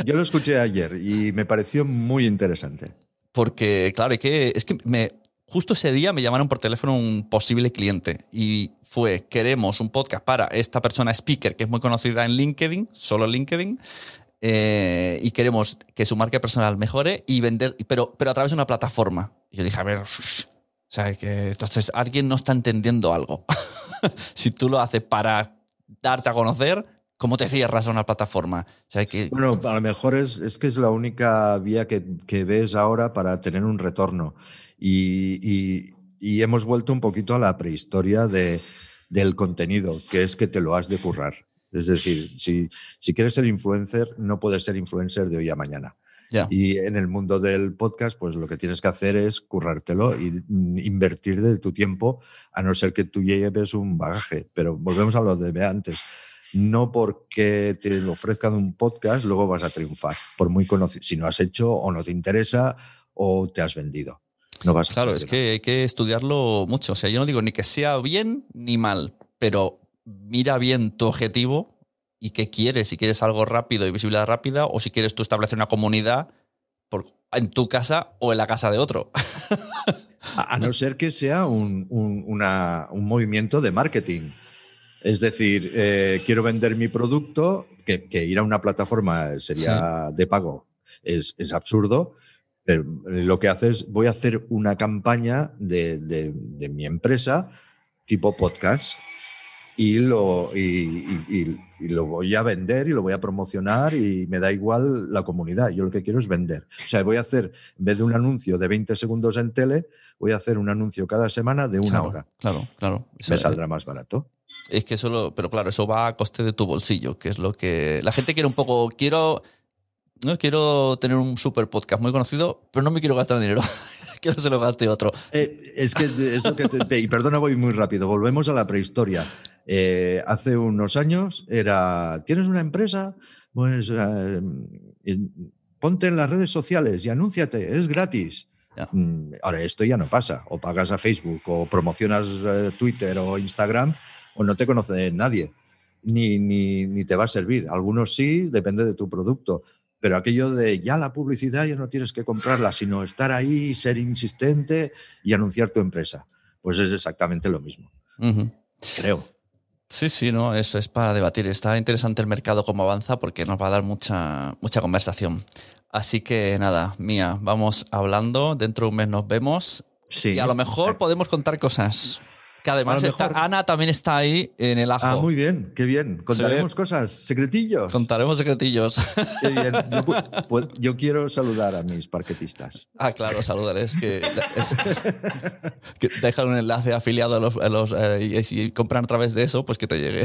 Yo lo escuché ayer y me pareció muy interesante. Porque, claro, es que, es que me, justo ese día me llamaron por teléfono un posible cliente y fue, queremos un podcast para esta persona speaker que es muy conocida en LinkedIn, solo LinkedIn, eh, y queremos que su marca personal mejore y vender, pero, pero a través de una plataforma. Y yo dije, a ver, o sea, que entonces alguien no está entendiendo algo. si tú lo haces para darte a conocer, ¿cómo te cierras a una plataforma? O sea, que, Bueno, a lo mejor es, es que es la única vía que, que ves ahora para tener un retorno. Y, y- y hemos vuelto un poquito a la prehistoria de, del contenido, que es que te lo has de currar. Es decir, si, si quieres ser influencer, no puedes ser influencer de hoy a mañana. Ya. Y en el mundo del podcast, pues lo que tienes que hacer es currártelo y invertir de tu tiempo, a no ser que tú lleves un bagaje. Pero volvemos a lo de antes. No porque te ofrezcan un podcast, luego vas a triunfar, por muy conocido. Si no has hecho o no te interesa o te has vendido. No vas a Claro, es que hay que estudiarlo mucho. O sea, yo no digo ni que sea bien ni mal, pero mira bien tu objetivo y qué quieres. Si quieres algo rápido y visibilidad rápida, o si quieres tú establecer una comunidad por- en tu casa o en la casa de otro. A, a no ser que sea un, un- una- un movimiento de marketing. Es decir, eh, quiero vender mi producto, que, que ir a una plataforma sería de pago, es, es absurdo. Pero lo que haces, voy a hacer una campaña de, de- de mi empresa tipo podcast y lo, y, y- y- y lo voy a vender y lo voy a promocionar y me da igual la comunidad. Yo lo que quiero es vender. O sea, voy a hacer, en vez de un anuncio de 20 segundos en tele, voy a hacer un anuncio cada semana de una claro, hora. Claro, claro. Eso Me saldrá más barato. Es que solo, pero claro, eso va a coste de tu bolsillo, que es lo que la gente quiere un poco. Quiero, no quiero tener un super podcast muy conocido, pero no me quiero gastar dinero. quiero que se lo gaste otro. Eh, es que es lo que te- y perdona, voy muy rápido. Volvemos a la prehistoria. Eh, hace unos años era, ¿tienes una empresa? Pues eh, ponte en las redes sociales y anúnciate, es gratis. Ya. Mm, Ahora, esto ya no pasa. O pagas a Facebook, o promocionas Twitter o Instagram, o no te conoce nadie. Ni, ni, ni te va a servir. Algunos sí, depende de tu producto. Pero aquello de ya la publicidad ya no tienes que comprarla, sino estar ahí, ser insistente y anunciar tu empresa. Pues es exactamente lo mismo, creo. Sí, sí, no, eso es para debatir. Está interesante el mercado cómo avanza porque nos va a dar mucha, mucha conversación. Así que nada, Mía, vamos hablando. Dentro de un mes nos vemos. Sí. Y a lo mejor podemos contar cosas. Que además está- Ana también está ahí en el ajo. Ah, muy bien, qué bien. Contaremos cosas, secretillos. Contaremos secretillos. Qué bien. Yo, pu- pu- yo quiero saludar a mis parquetistas. Ah, claro, saludarles. Que, que dejan un enlace afiliado a los. a los, eh, y si compran a través de eso, pues que te llegue.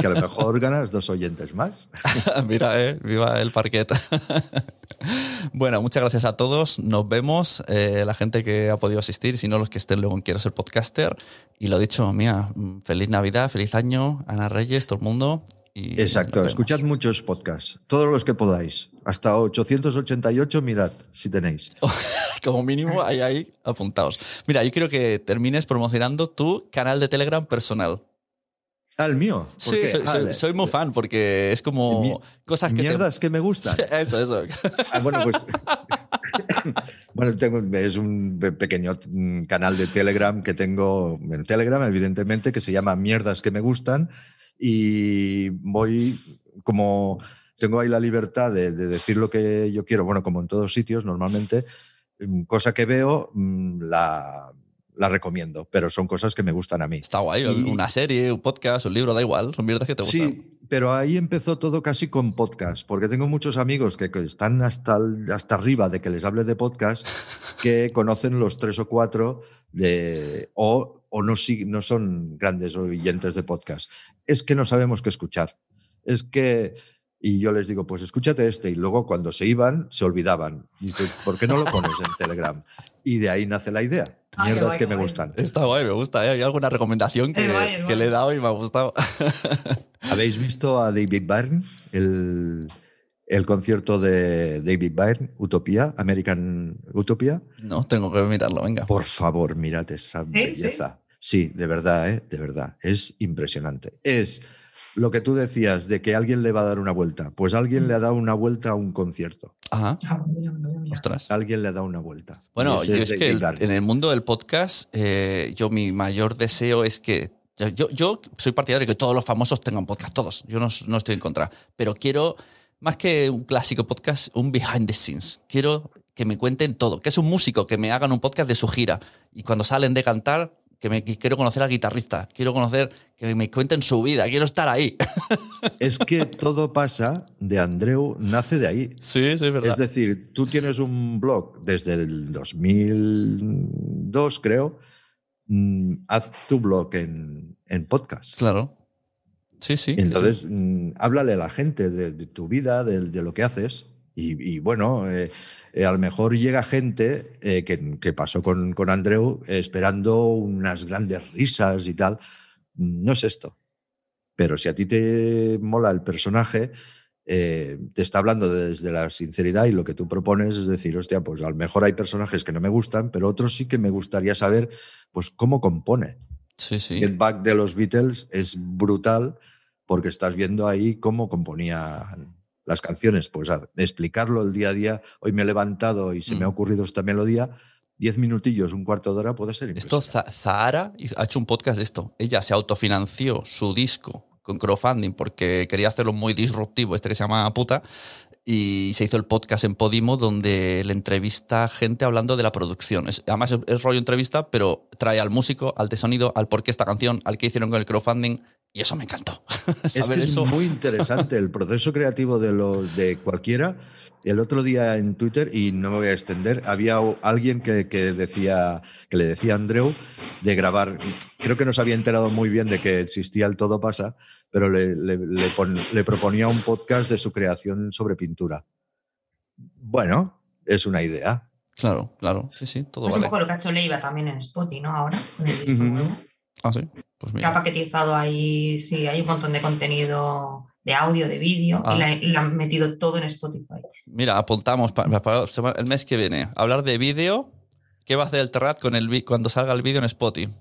Que a lo mejor ganas dos oyentes más. Mira, eh, viva el parquet. bueno, muchas gracias a todos. Nos vemos. eh, la gente que ha podido asistir, si no los que estén luego en Quiero ser podcaster. Y lo dicho, mía, feliz Navidad, feliz año, Ana Reyes, todo el mundo. Y Exacto, escuchad muchos podcasts, todos los que podáis. Hasta 888, mirad, si tenéis. Como mínimo, ahí, ahí apuntados. Mira, yo quiero que termines promocionando tu canal de Telegram personal. Ah, el mío. ¿Por Sí, qué? soy, Ah, soy- soy muy fan porque es como Mi- cosas que te- Mierdas que me gustan. Eso, eso. Ah, bueno, pues. bueno, es un pe- pequeño mm, canal de Telegram que tengo en Telegram, evidentemente, que se llama Mierdas que me gustan. Y voy como. Tengo ahí la libertad de, de decir lo que yo quiero, bueno, como en todos sitios, normalmente. mm, Cosa que veo, mm, la, la recomiendo, pero son cosas que me gustan a mí. Está guay. Y- Una serie, un podcast, un libro, da igual. Son mierdas que te gustan. Sí, pero ahí empezó todo casi con podcast, porque tengo muchos amigos que, que están hasta, hasta arriba de que les hable de podcast, que conocen los tres o cuatro de, o, o no, no son grandes oyentes de podcast. Es que no sabemos qué escuchar. Es que, y yo les digo, pues escúchate este, y luego cuando se iban, se olvidaban. Y dice, ¿por qué no lo pones en Telegram? Y de ahí nace la idea. Ah, Mierdas guay, que me guay. gustan. Está guay, me gusta. ¿eh? Hay alguna recomendación que, guay, que le he dado y me ha gustado. ¿Habéis visto a David Byrne? El, el concierto de David Byrne, Utopía, American Utopía. no, tengo que mirarlo, venga. Por favor, mirad esa belleza. Sí, de verdad, ¿eh? de verdad. Es impresionante. Es lo que tú decías de que alguien le va a dar una vuelta. Pues alguien le ha dado una vuelta a un concierto. Ajá. Ah, mira, mira, mira. Ostras. Alguien le ha dado una vuelta. Bueno, Y yo es que el- en el mundo del podcast, eh, yo mi mayor deseo es que. Yo, yo soy partidario de que todos los famosos tengan podcast, todos. Yo no, no estoy en contra. Pero quiero, más que un clásico podcast, un behind the scenes. Quiero que me cuenten todo. Que es un músico, que me hagan un podcast de su gira. Y cuando salen de cantar, que me quiero conocer al guitarrista. Quiero conocer, que me cuenten su vida. Quiero estar ahí. Es que todo pasa de Andreu, nace de ahí. sí, sí, es verdad. Es decir, tú tienes un blog desde el 2002, creo. Mm, haz tu blog en, en podcast. claro. Sí, sí. Entonces, mm, háblale a la gente de, de tu vida, de, de lo que haces. Y, y bueno, eh, eh, a lo mejor llega gente eh, que, que pasó con, con Andreu esperando unas grandes risas y tal. No es esto. Pero si a ti te mola el personaje, eh, te está hablando desde la sinceridad y lo que tú propones es decir, hostia, pues a lo mejor hay personajes que no me gustan, pero otros sí que me gustaría saber pues cómo compone. Sí, sí. Get Back de los Beatles es brutal porque estás viendo ahí cómo componían las canciones. Pues a- explicarlo el día a día. Hoy me he levantado y se me ha Mm. ocurrido esta melodía. Diez minutillos, un cuarto de hora puede ser Esto, Zahara ha hecho un podcast de esto. Ella se autofinanció su disco con crowdfunding porque quería hacerlo muy disruptivo, este que se llama Puta, y se hizo el podcast en Podimo donde le entrevista a gente hablando de la producción. Es- además es, es rollo entrevista, pero trae al músico, al de sonido, al por qué esta canción, al que hicieron con el crowdfunding, y eso me encantó. Es, Saber que es eso. muy interesante el proceso creativo de los de cualquiera. El otro día en Twitter, y no me voy a extender, había alguien que, que decía, que le decía a Andreu de grabar. Creo que no se había enterado muy bien de que existía el Todo Pasa, pero le, le- le pon- le proponía un podcast de su creación sobre pintura. Bueno, es una idea. Claro, claro, sí, sí, todo Es un poco lo que ha hecho Leiva también en Spotify, ¿no? Ahora, con el disco nuevo. Ah, sí, pues Que ha mira. paquetizado ahí, sí, hay un montón de contenido de audio, de vídeo, Ah. y la- y lo han metido todo en Spotify. Mira, apuntamos pa- para el mes que viene. Hablar de vídeo. ¿Qué va a hacer el Terrat con el cuando salga el vídeo en Spotify?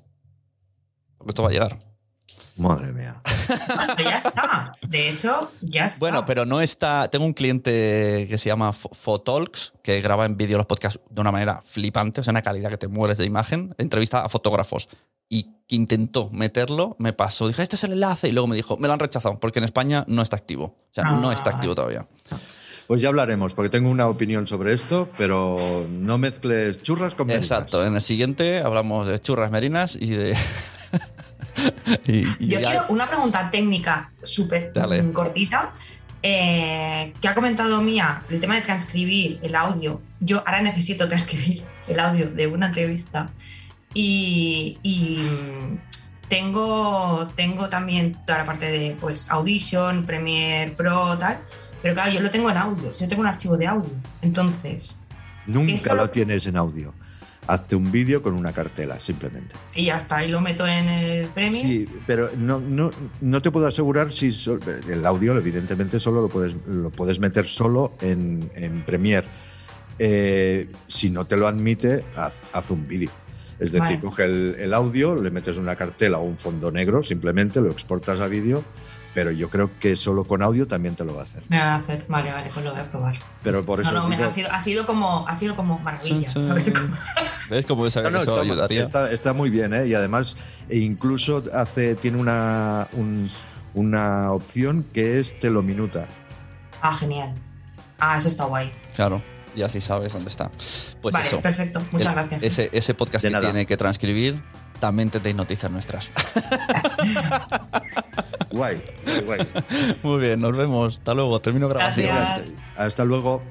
Porque esto va a llegar. Madre mía. Pero ya está. De hecho, ya está. Bueno, pero no está. Tengo un cliente que se llama Fo- Fotalks, que graba en vídeo los podcasts de una manera flipante, o sea, una calidad que te mueres de imagen. Entrevista a fotógrafos. Y que intentó meterlo, me pasó. Dije, este es el enlace. Y luego me dijo, me lo han rechazado, porque en España no está activo. O sea, no Ah. está activo todavía. Pues ya hablaremos, porque tengo una opinión sobre esto, pero no mezcles churras con merinas. Exacto. En el siguiente hablamos de churras merinas y de. y, y Yo ya- quiero una pregunta técnica súper cortita. eh, que ha comentado Mía, el tema de transcribir el audio. Yo ahora necesito transcribir el audio de una entrevista. Y, y, tengo, tengo también toda la parte de pues, Audition, Premiere Pro, tal. Pero claro, yo lo tengo en audio. Yo tengo un archivo de audio. Entonces, Nunca lo tienes en audio. Hazte un vídeo con una cartela, simplemente. y ya está. Y lo meto en el Premiere. Sí, pero no, no, no te puedo asegurar si so- el audio, evidentemente, solo lo puedes, lo puedes meter solo en, en Premiere. Eh, si no te lo admite, haz, haz un vídeo. Es decir, Vale. coge el, el audio, le metes una cartela o un fondo negro, simplemente lo exportas a vídeo, pero yo creo que solo con audio también te lo va a hacer. Me va a hacer. Vale, vale, pues lo voy a probar. Pero por eso No, no, me- ha, sido, ha, sido como, ha sido como maravilla. ¿Ves cómo sabía No, no, está, ayudaría? está- está muy bien, ¿eh? Y además, e incluso hace, tiene una, un- una opción que es te lo minuta. Ah, genial. Ah, eso está guay. Claro, y así sabes dónde está. Pues vale, eso. perfecto. Muchas El- gracias. Ese, ese podcast De que nada. tiene que transcribir, también tendréis noticias nuestras. Guay, guay, guay. Muy bien, nos vemos. Hasta luego. Termino grabación. Gracias. Hasta luego.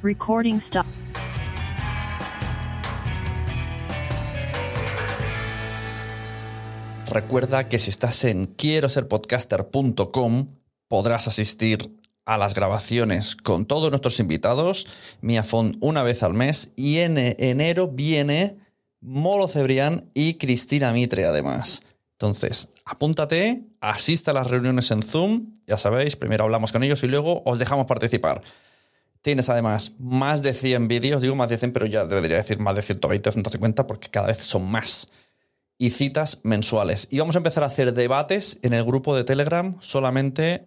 Recording stop. Recuerda que si estás en quiero ser podcaster.com podrás asistir a las grabaciones con todos nuestros invitados, Miafon una vez al mes y en enero viene Molo Cebrián y Cristina Mitre además. Entonces, apúntate, asiste a las reuniones en Zoom, ya sabéis, primero hablamos con ellos y luego os dejamos participar. Tienes además más de 100 vídeos, digo más de 100, pero ya debería decir más de 120 o 150 porque cada vez son más y citas mensuales. Y vamos a empezar a hacer debates en el grupo de Telegram solamente